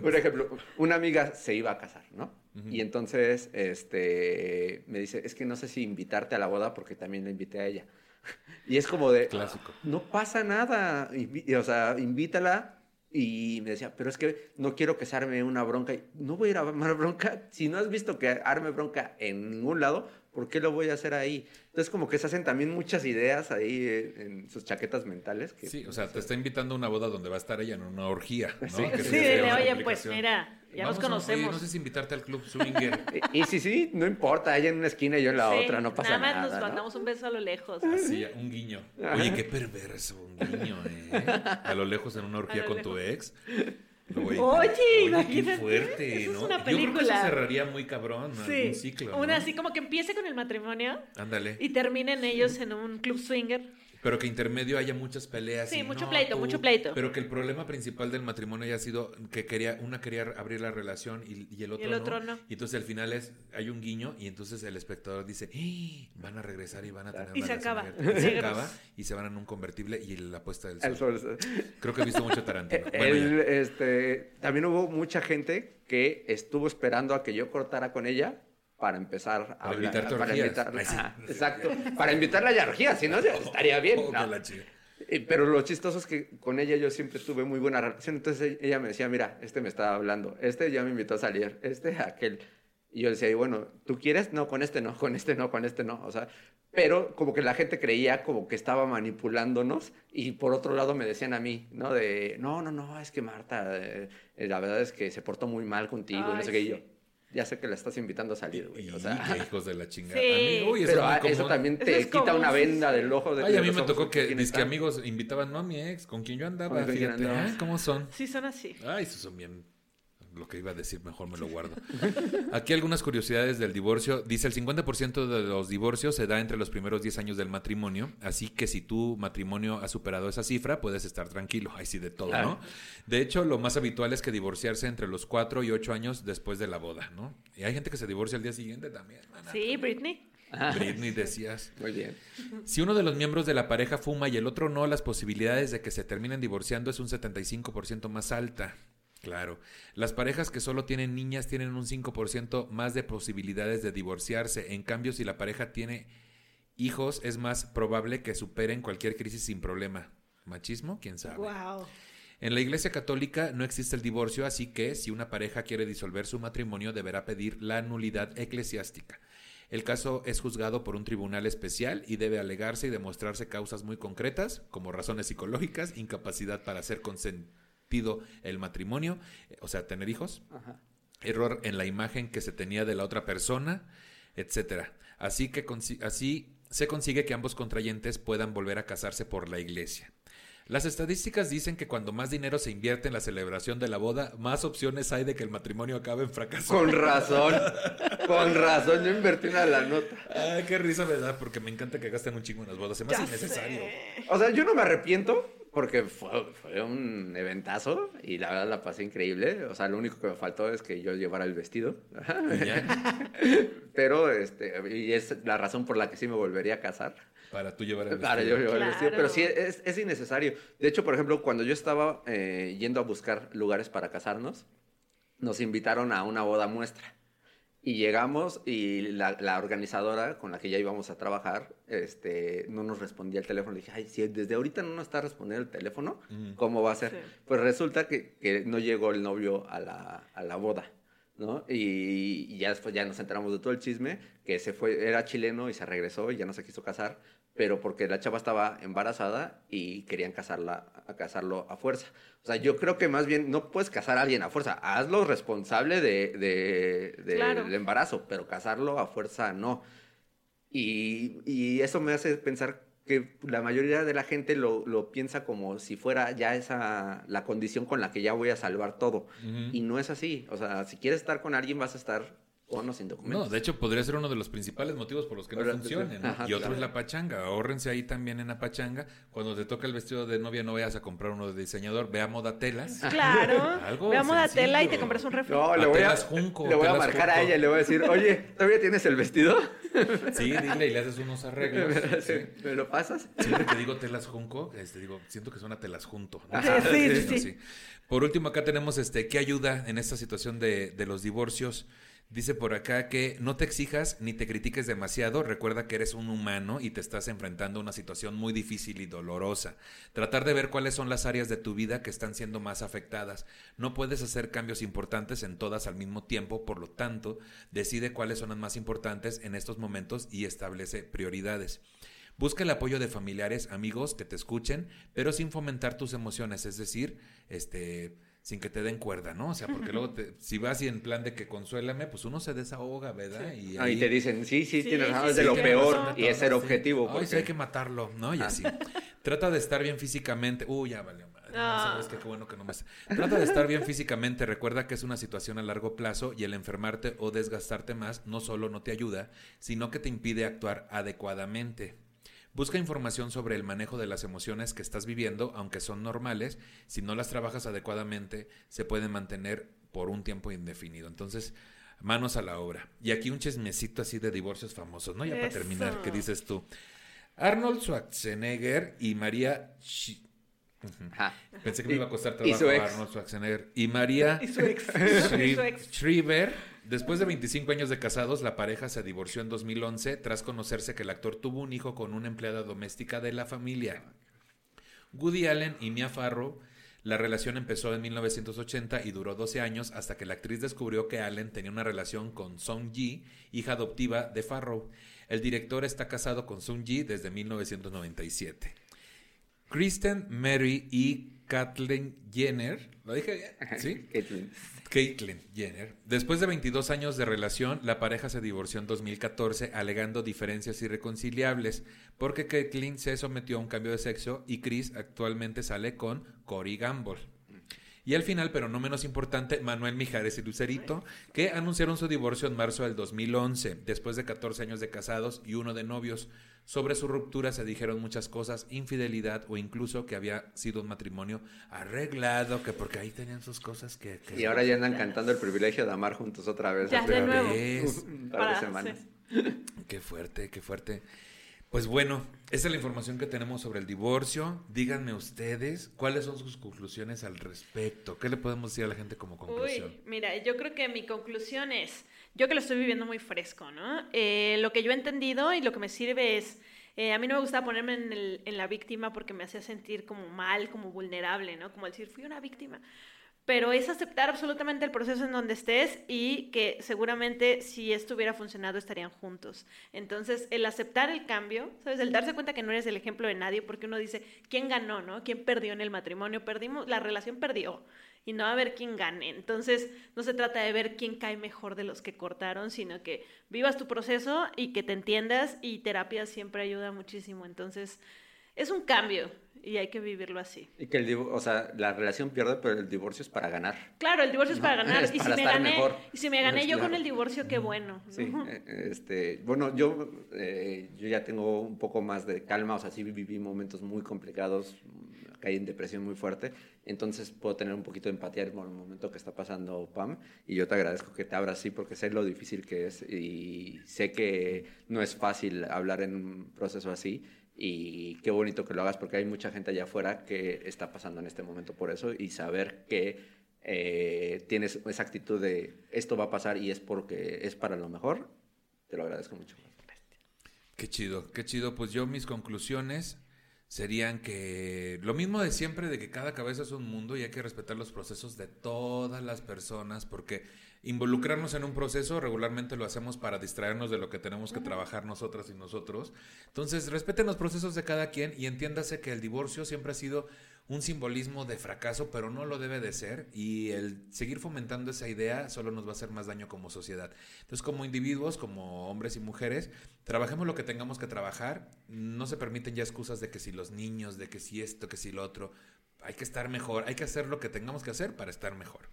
Por [laughs] ejemplo, una amiga se iba a casar, ¿no? Y entonces este, me dice, es que no sé si invitarte a la boda porque también la invité a ella. [laughs] Y es como de, Clásico. no pasa nada, o sea, invítala. Y me decía, pero es que no quiero que se arme una bronca. Y, No voy a ir a armar [laughs] bronca. Si no has visto que arme bronca en ningún lado, ¿por qué lo voy a hacer ahí? Entonces como que se hacen también muchas ideas ahí eh, en sus chaquetas mentales. Que, Sí, o sea, te está invitando a una boda donde va a estar ella en una orgía, ¿no? Sí. Sí, oye, pues mira, ya nos a- oye, conocemos. no sé si invitarte al club swinger. [laughs] Y, y sí, sí, no importa, ella en una esquina y yo en la Sí, otra, no pasa nada. nada. más nos ¿no? mandamos un beso a lo lejos. Así, un guiño. Oye, qué perverso, un guiño, ¿eh? A lo lejos en una orgía con tu lejos. ex. Oye, Oye, qué imagínate, fuerte, eso es ¿no? una Yo creo que eso película. cerraría muy cabrón, Sí, un ciclo, una ¿no? así como que empiece con el matrimonio Ándale. y terminen ellos en un club swinger. Pero que intermedio haya muchas peleas. Sí, y, mucho no, pleito, tú- mucho pleito. Pero que el problema principal del matrimonio haya sido que quería, una quería abrir la relación y, y el otro, el otro no. Y entonces al final es, hay un guiño y entonces el espectador dice, "¡Ah! van a regresar y van a tener Y una se relación acaba. abierta". Se acaba y se van en un convertible y la puesta del sol. Creo que he visto mucho Tarantino. [laughs] Bueno, el, ya. este, también hubo mucha gente que estuvo esperando a que yo cortara con ella para empezar a Para hablar- invitarte a para invitarla. Ay, sí. Ajá, exacto. Para invitarla a orgías, si no estaría bien. Oh, ¿no? Pero lo chistoso es que con ella yo siempre tuve muy buena relación. Entonces ella me decía, mira, este me estaba hablando, este ya me invitó a salir, este aquel. Y yo decía, y bueno, ¿tú quieres? No, con este no, con este no, con este no. O sea, pero como que la gente creía como que estaba manipulándonos y por otro lado me decían a mí, ¿no? De, no, no, no, es que Marta, eh, la verdad es que se portó muy mal contigo, y no Ay, sé qué. Y yo, ya sé que la estás invitando a salir, güey. O sea, qué hijos de la chingada. Sí. Uy, eso pero ah, eso también Eso te es quita una venda del ojo de Ay, a mí me tocó que mis está. amigos invitaban, no a mi ex, con quien yo andaba, fíjate. Ay, ¿cómo son? Sí, son así. Ay, esos son bien. Lo que iba a decir, mejor me lo guardo. Aquí algunas curiosidades del divorcio. Dice el 50% de los divorcios se da entre los primeros 10 años del matrimonio. Así que si tu matrimonio ha superado esa cifra, puedes estar tranquilo. Ahí sí, de todo, ¿no? De hecho, lo más habitual es que divorciarse entre los 4 y 8 años después de la boda, ¿no? Y hay gente que se divorcia al día siguiente también. mana. Sí, Britney. Britney decías. Muy bien. Si uno de los miembros de la pareja fuma y el otro no, las posibilidades de que se terminen divorciando es un 75% más alta. Claro. Las parejas que solo tienen niñas tienen un 5% más de posibilidades de divorciarse. En cambio, si la pareja tiene hijos, es más probable que superen cualquier crisis sin problema. ¿Machismo? ¿Quién sabe? Wow. En la Iglesia Católica no existe el divorcio, así que si una pareja quiere disolver su matrimonio deberá pedir la nulidad eclesiástica. El caso es juzgado por un tribunal especial y debe alegarse y demostrarse causas muy concretas, como razones psicológicas, incapacidad para hacer el matrimonio, eh, o sea, tener hijos, Ajá. error en la imagen que se tenía de la otra persona, etcétera. Así que así se consigue que ambos contrayentes puedan volver a casarse por la iglesia. Las estadísticas dicen que cuando más dinero se invierte en la celebración de la boda, más opciones hay de que el matrimonio acabe en fracaso. Con [laughs] razón, con razón, yo invertí una la nota. Ay, qué risa me da, porque me encanta que gasten un chingo en las bodas. Se me hace Ya innecesario. sé. O sea, yo no me arrepiento porque fue, fue un eventazo y la verdad la pasé increíble. O sea, lo único que me faltó es que yo llevara el vestido. [laughs] Pero, este, y es la razón por la que sí me volvería a casar. Para tú llevar el Para vestido. yo llevar el vestido. Pero Claro. sí, es, es innecesario. De hecho, por ejemplo, cuando yo estaba eh, yendo a buscar lugares para casarnos, nos invitaron a una boda muestra. Y llegamos y la, la organizadora con la que ya íbamos a trabajar este, no nos respondía el teléfono. Le dije, ay, si desde ahorita no nos está respondiendo el teléfono, Mm. ¿cómo va a ser? Sí. Pues resulta que, que no llegó el novio a la, a la boda, ¿no? Y, y ya después ya nos enteramos de todo el chisme, que se fue, era chileno y se regresó y ya no se quiso casar, pero porque la chava estaba embarazada y querían casarla, a casarlo a fuerza. O sea, yo creo que más bien no puedes casar a alguien a fuerza, hazlo responsable de, de- de- Claro. del embarazo, pero casarlo a fuerza no. Y, y eso me hace pensar que la mayoría de la gente lo, lo piensa como si fuera ya esa la condición con la que ya voy a salvar todo. Ujú. Y no es así. O sea, si quieres estar con alguien, vas a estar con o sin documentos. No, de hecho podría ser uno de los principales motivos por los que no Ahora, funcionen. ¿no? ajá, y otro claro. es la pachanga. Ahórrense ahí también en la pachanga. Cuando te toca el vestido de novia, no vayas a comprar uno de diseñador. Ve a Moda Telas. [laughs] Claro. [laughs] Algo Veamos la tela y te compras un refri. No, A le voy a, telas junco, le voy a telas marcar a ella y le voy a decir, oye, ¿todavía tienes el vestido? [laughs] Sí, dile y le haces unos arreglos. Sí. ¿Me lo pasas? Siempre que digo telas junco, este, digo, siento que suena telas junto. ¿no? Ajá, sí, sí. Por último, acá tenemos este, ¿qué ayuda en esta situación de, de los divorcios? Dice por acá que no te exijas ni te critiques demasiado. Recuerda que eres un humano y te estás enfrentando a una situación muy difícil y dolorosa. Tratar de ver cuáles son las áreas de tu vida que están siendo más afectadas. No puedes hacer cambios importantes en todas al mismo tiempo, por lo tanto, decide cuáles son las más importantes en estos momentos y establece prioridades. Busca el apoyo de familiares, amigos que te escuchen, pero sin fomentar tus emociones, es decir, este, sin que te den cuerda, ¿no? O sea, porque luego te- si vas y en plan de que consuélame, pues uno se desahoga, ¿verdad? Y Ahí te dicen, sí, sí, Sí, tienes sí, razón, es sí, de lo peor razón. y es ser Sí. objetivo. Ay, porque- sí, hay que matarlo, ¿no? Y así. [laughs] Trata de estar bien físicamente. Uy, ya valió madre. No, Ah. sabes qué, qué bueno que no me... Trata de estar bien físicamente. Recuerda que es una situación a largo plazo y el enfermarte o desgastarte más no solo no te ayuda, sino que te impide actuar adecuadamente. Busca información sobre el manejo de las emociones que estás viviendo, aunque son normales, si no las trabajas adecuadamente, se pueden mantener por un tiempo indefinido. Entonces, manos a la obra. Y aquí un chismecito así de divorcios famosos, ¿no? Ya para terminar, ¿qué dices tú? Arnold Schwarzenegger y María... Pensé que me iba a costar Y su trabajo ex. Arnold Schwarzenegger. Y María [laughs] Y su ex. Y su ex. Shriver, después de 25 años de casados, la pareja se divorció en 2011 tras conocerse que el actor tuvo un hijo con una empleada doméstica de la familia. Woody Allen y Mia Farrow, la relación empezó en 1980 y duró 12 años hasta que la actriz descubrió que Allen tenía una relación con Song Ji, hija adoptiva de Farrow. El director está casado con Sung Ji desde 1997. Kristen, Mary y Kathleen Jenner, ¿lo dije bien? ¿Sí? Caitlyn. Jenner. Después de 22 años de relación, la pareja se divorció en 2014 alegando diferencias irreconciliables porque Caitlyn se sometió a un cambio de sexo y Chris actualmente sale con Cory Gamble. Y al final, pero no menos importante, Manuel Mijares y Lucerito, que anunciaron su divorcio en marzo del 2011, después de 14 años de casados y uno de novios. Sobre su ruptura se dijeron muchas cosas, infidelidad o incluso que había sido un matrimonio arreglado, que porque ahí tenían sus cosas que... que- Y ahora ya andan cantando el privilegio de amar juntos otra vez. Ya, de nuevo. vez. un par de Para- semanas. Qué fuerte, qué fuerte. Pues bueno, esa es la información que tenemos sobre el divorcio. Díganme ustedes cuáles son sus conclusiones al respecto. ¿Qué le podemos decir a la gente como conclusión? Uy, mira, yo creo que mi conclusión es, yo que lo estoy viviendo muy fresco, ¿no? Eh, lo que yo he entendido y lo que me sirve es, eh, a mí no me gusta ponerme en, el- en la víctima porque me hacía sentir como mal, como vulnerable, ¿no? Como decir, fui una víctima. Pero es aceptar absolutamente el proceso en donde estés y que seguramente si esto hubiera funcionado estarían juntos. Entonces, el aceptar el cambio, ¿sabes? El darse cuenta que no eres el ejemplo de nadie porque uno dice, ¿quién ganó, no? ¿Quién perdió en el matrimonio? Perdimos, la relación perdió y no va a ver quién gane. Entonces, no se trata de ver quién cae mejor de los que cortaron, sino que vivas tu proceso y que te entiendas y terapia siempre ayuda muchísimo. Entonces, es un cambio y hay que vivirlo así. Y que el o sea, la relación pierde, pero el divorcio es para ganar. Claro, el divorcio es para ganar. [laughs] es y, para si me gané, mejor. y si me gané yo con el divorcio, qué bueno. ¿no? Sí, eh, este, bueno, yo, eh, yo ya tengo un poco más de calma, o sea, sí viví momentos muy complicados, caí en depresión muy fuerte, entonces puedo tener un poquito de empatía por el momento que está pasando Pam, y yo te agradezco que te abras así porque sé lo difícil que es y sé que no es fácil hablar en un proceso así. Y qué bonito que lo hagas porque hay mucha gente allá afuera que está pasando en este momento por eso y saber que eh, tienes esa actitud de esto va a pasar y es porque es para lo mejor, te lo agradezco mucho. Qué chido, qué chido. Pues yo mis conclusiones serían que lo mismo de siempre, de que cada cabeza es un mundo y hay que respetar los procesos de todas las personas, porque involucrarnos en un proceso regularmente lo hacemos para distraernos de lo que tenemos que trabajar nosotras y nosotros. Entonces, respeten los procesos de cada quien y entiéndase que el divorcio siempre ha sido un simbolismo de fracaso, pero no lo debe de ser y el seguir fomentando esa idea solo nos va a hacer más daño como sociedad. Entonces, como individuos, como hombres y mujeres, trabajemos lo que tengamos que trabajar, no se permiten ya excusas de que si los niños, de que si esto, que si lo otro, hay que estar mejor, hay que hacer lo que tengamos que hacer para estar mejor.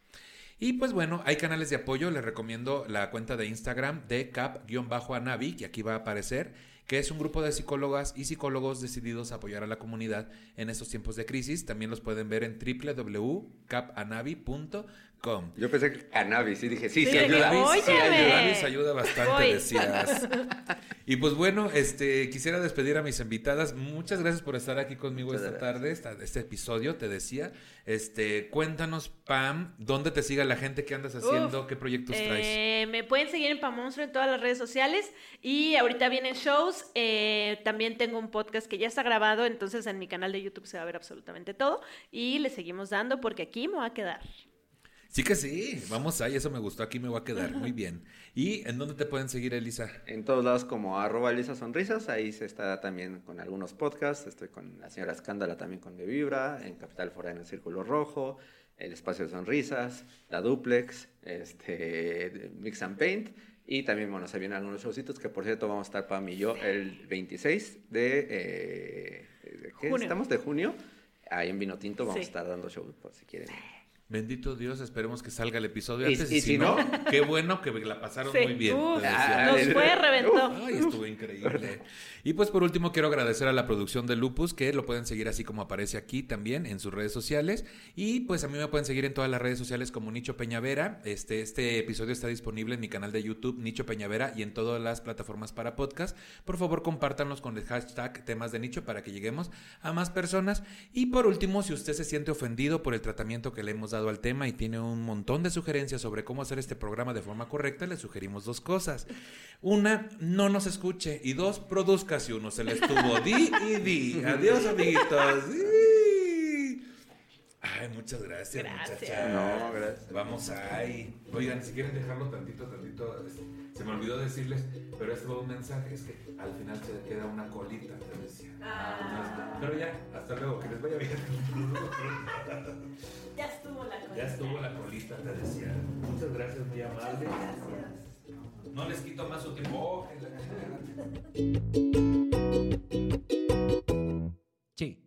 Y pues bueno, hay canales de apoyo, les recomiendo la cuenta de Instagram de cap-anavi, que aquí va a aparecer, que es un grupo de psicólogas y psicólogos decididos a apoyar a la comunidad en estos tiempos de crisis. También los pueden ver en www.capanavi.com. Yo pensé que cannabis y dije, sí, Sí, sí, ayuda. Sí, ayuda, bastante, Voy. decías. [laughs] Y pues bueno, este quisiera despedir a mis invitadas. Muchas gracias por estar aquí conmigo Muchas esta gracias. tarde, esta- este episodio, te decía. Este, cuéntanos, Pam, dónde te siga la gente, qué andas haciendo, Uf, qué proyectos traes. Eh, me pueden seguir en Pamonstro en todas las redes sociales y ahorita vienen shows. eh, también tengo un podcast que ya está grabado, entonces en mi canal de YouTube se va a ver absolutamente todo y le seguimos dando porque aquí me va a quedar. Sí que sí, vamos ahí, eso me gustó, aquí me voy a quedar, muy bien. ¿Y en dónde te pueden seguir, Elisa? En todos lados como arroba Elisa Sonrisas, ahí se está también con algunos podcasts, estoy con la señora Escándala también con De Vibra, en Capital Fora en el Círculo Rojo, el Espacio de Sonrisas, la Duplex, este, Mix and Paint, y también, bueno, se vienen algunos showcitos que por cierto vamos a estar Pam y yo el 26 de, eh, ¿de ¿qué Junio. estamos? De junio, ahí en Vino Tinto vamos Sí. a estar dando show por si quieren. Bendito Dios, esperemos que salga el episodio Y- antes. y si no- [laughs] qué bueno que la pasaron Sí. muy bien. Uf. Ah, nos fue, reventó. Ay, estuvo increíble. Y pues por último quiero agradecer a la producción de Lupus, que lo pueden seguir así como aparece aquí también en sus redes sociales. Y pues a mí me pueden seguir en todas las redes sociales como Nicho Peñavera. Este, este episodio está disponible en mi canal de YouTube, Nicho Peñavera, y en todas las plataformas para podcast. Por favor, compártanlos con el hashtag temas de nicho para que lleguemos a más personas. Y por último, si usted se siente ofendido por el tratamiento que le hemos dado al tema y tiene un montón de sugerencias sobre cómo hacer este programa de forma correcta, le sugerimos dos cosas. Una, no nos escuche. Y dos, produzca si uno se le estuvo. Di y di. Adiós, amiguitos. Di. Ay, muchas gracias, Gracias. muchachas. No, gracias. Vamos ahí. Oigan, si quieren dejarlo tantito, tantito. Se me olvidó decirles, pero este fue un mensaje. Es que al final se queda una colita, te decía. Pero ya, hasta luego, que les vaya bien. Ya estuvo la cosa. Ya estuvo la colita, te decía. Muchas gracias, muy amable. No les quito más su tiempo. Oh, que la- Sí.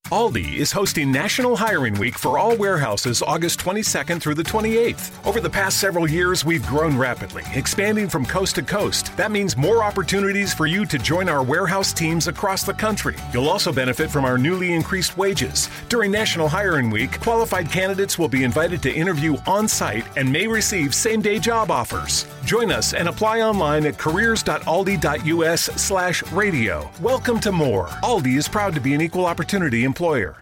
Aldi is hosting National Hiring Week for all warehouses August 22nd through the 28th. Over the past several years, we've grown rapidly, expanding from coast to coast. That means more opportunities for you to join our warehouse teams across the country. You'll also benefit from our newly increased wages. During National Hiring Week, qualified candidates will be invited to interview on site and may receive same day job offers. Join us and apply online at careers.aldi.us slash radio. Welcome to more. Aldi is proud to be an equal opportunity employer.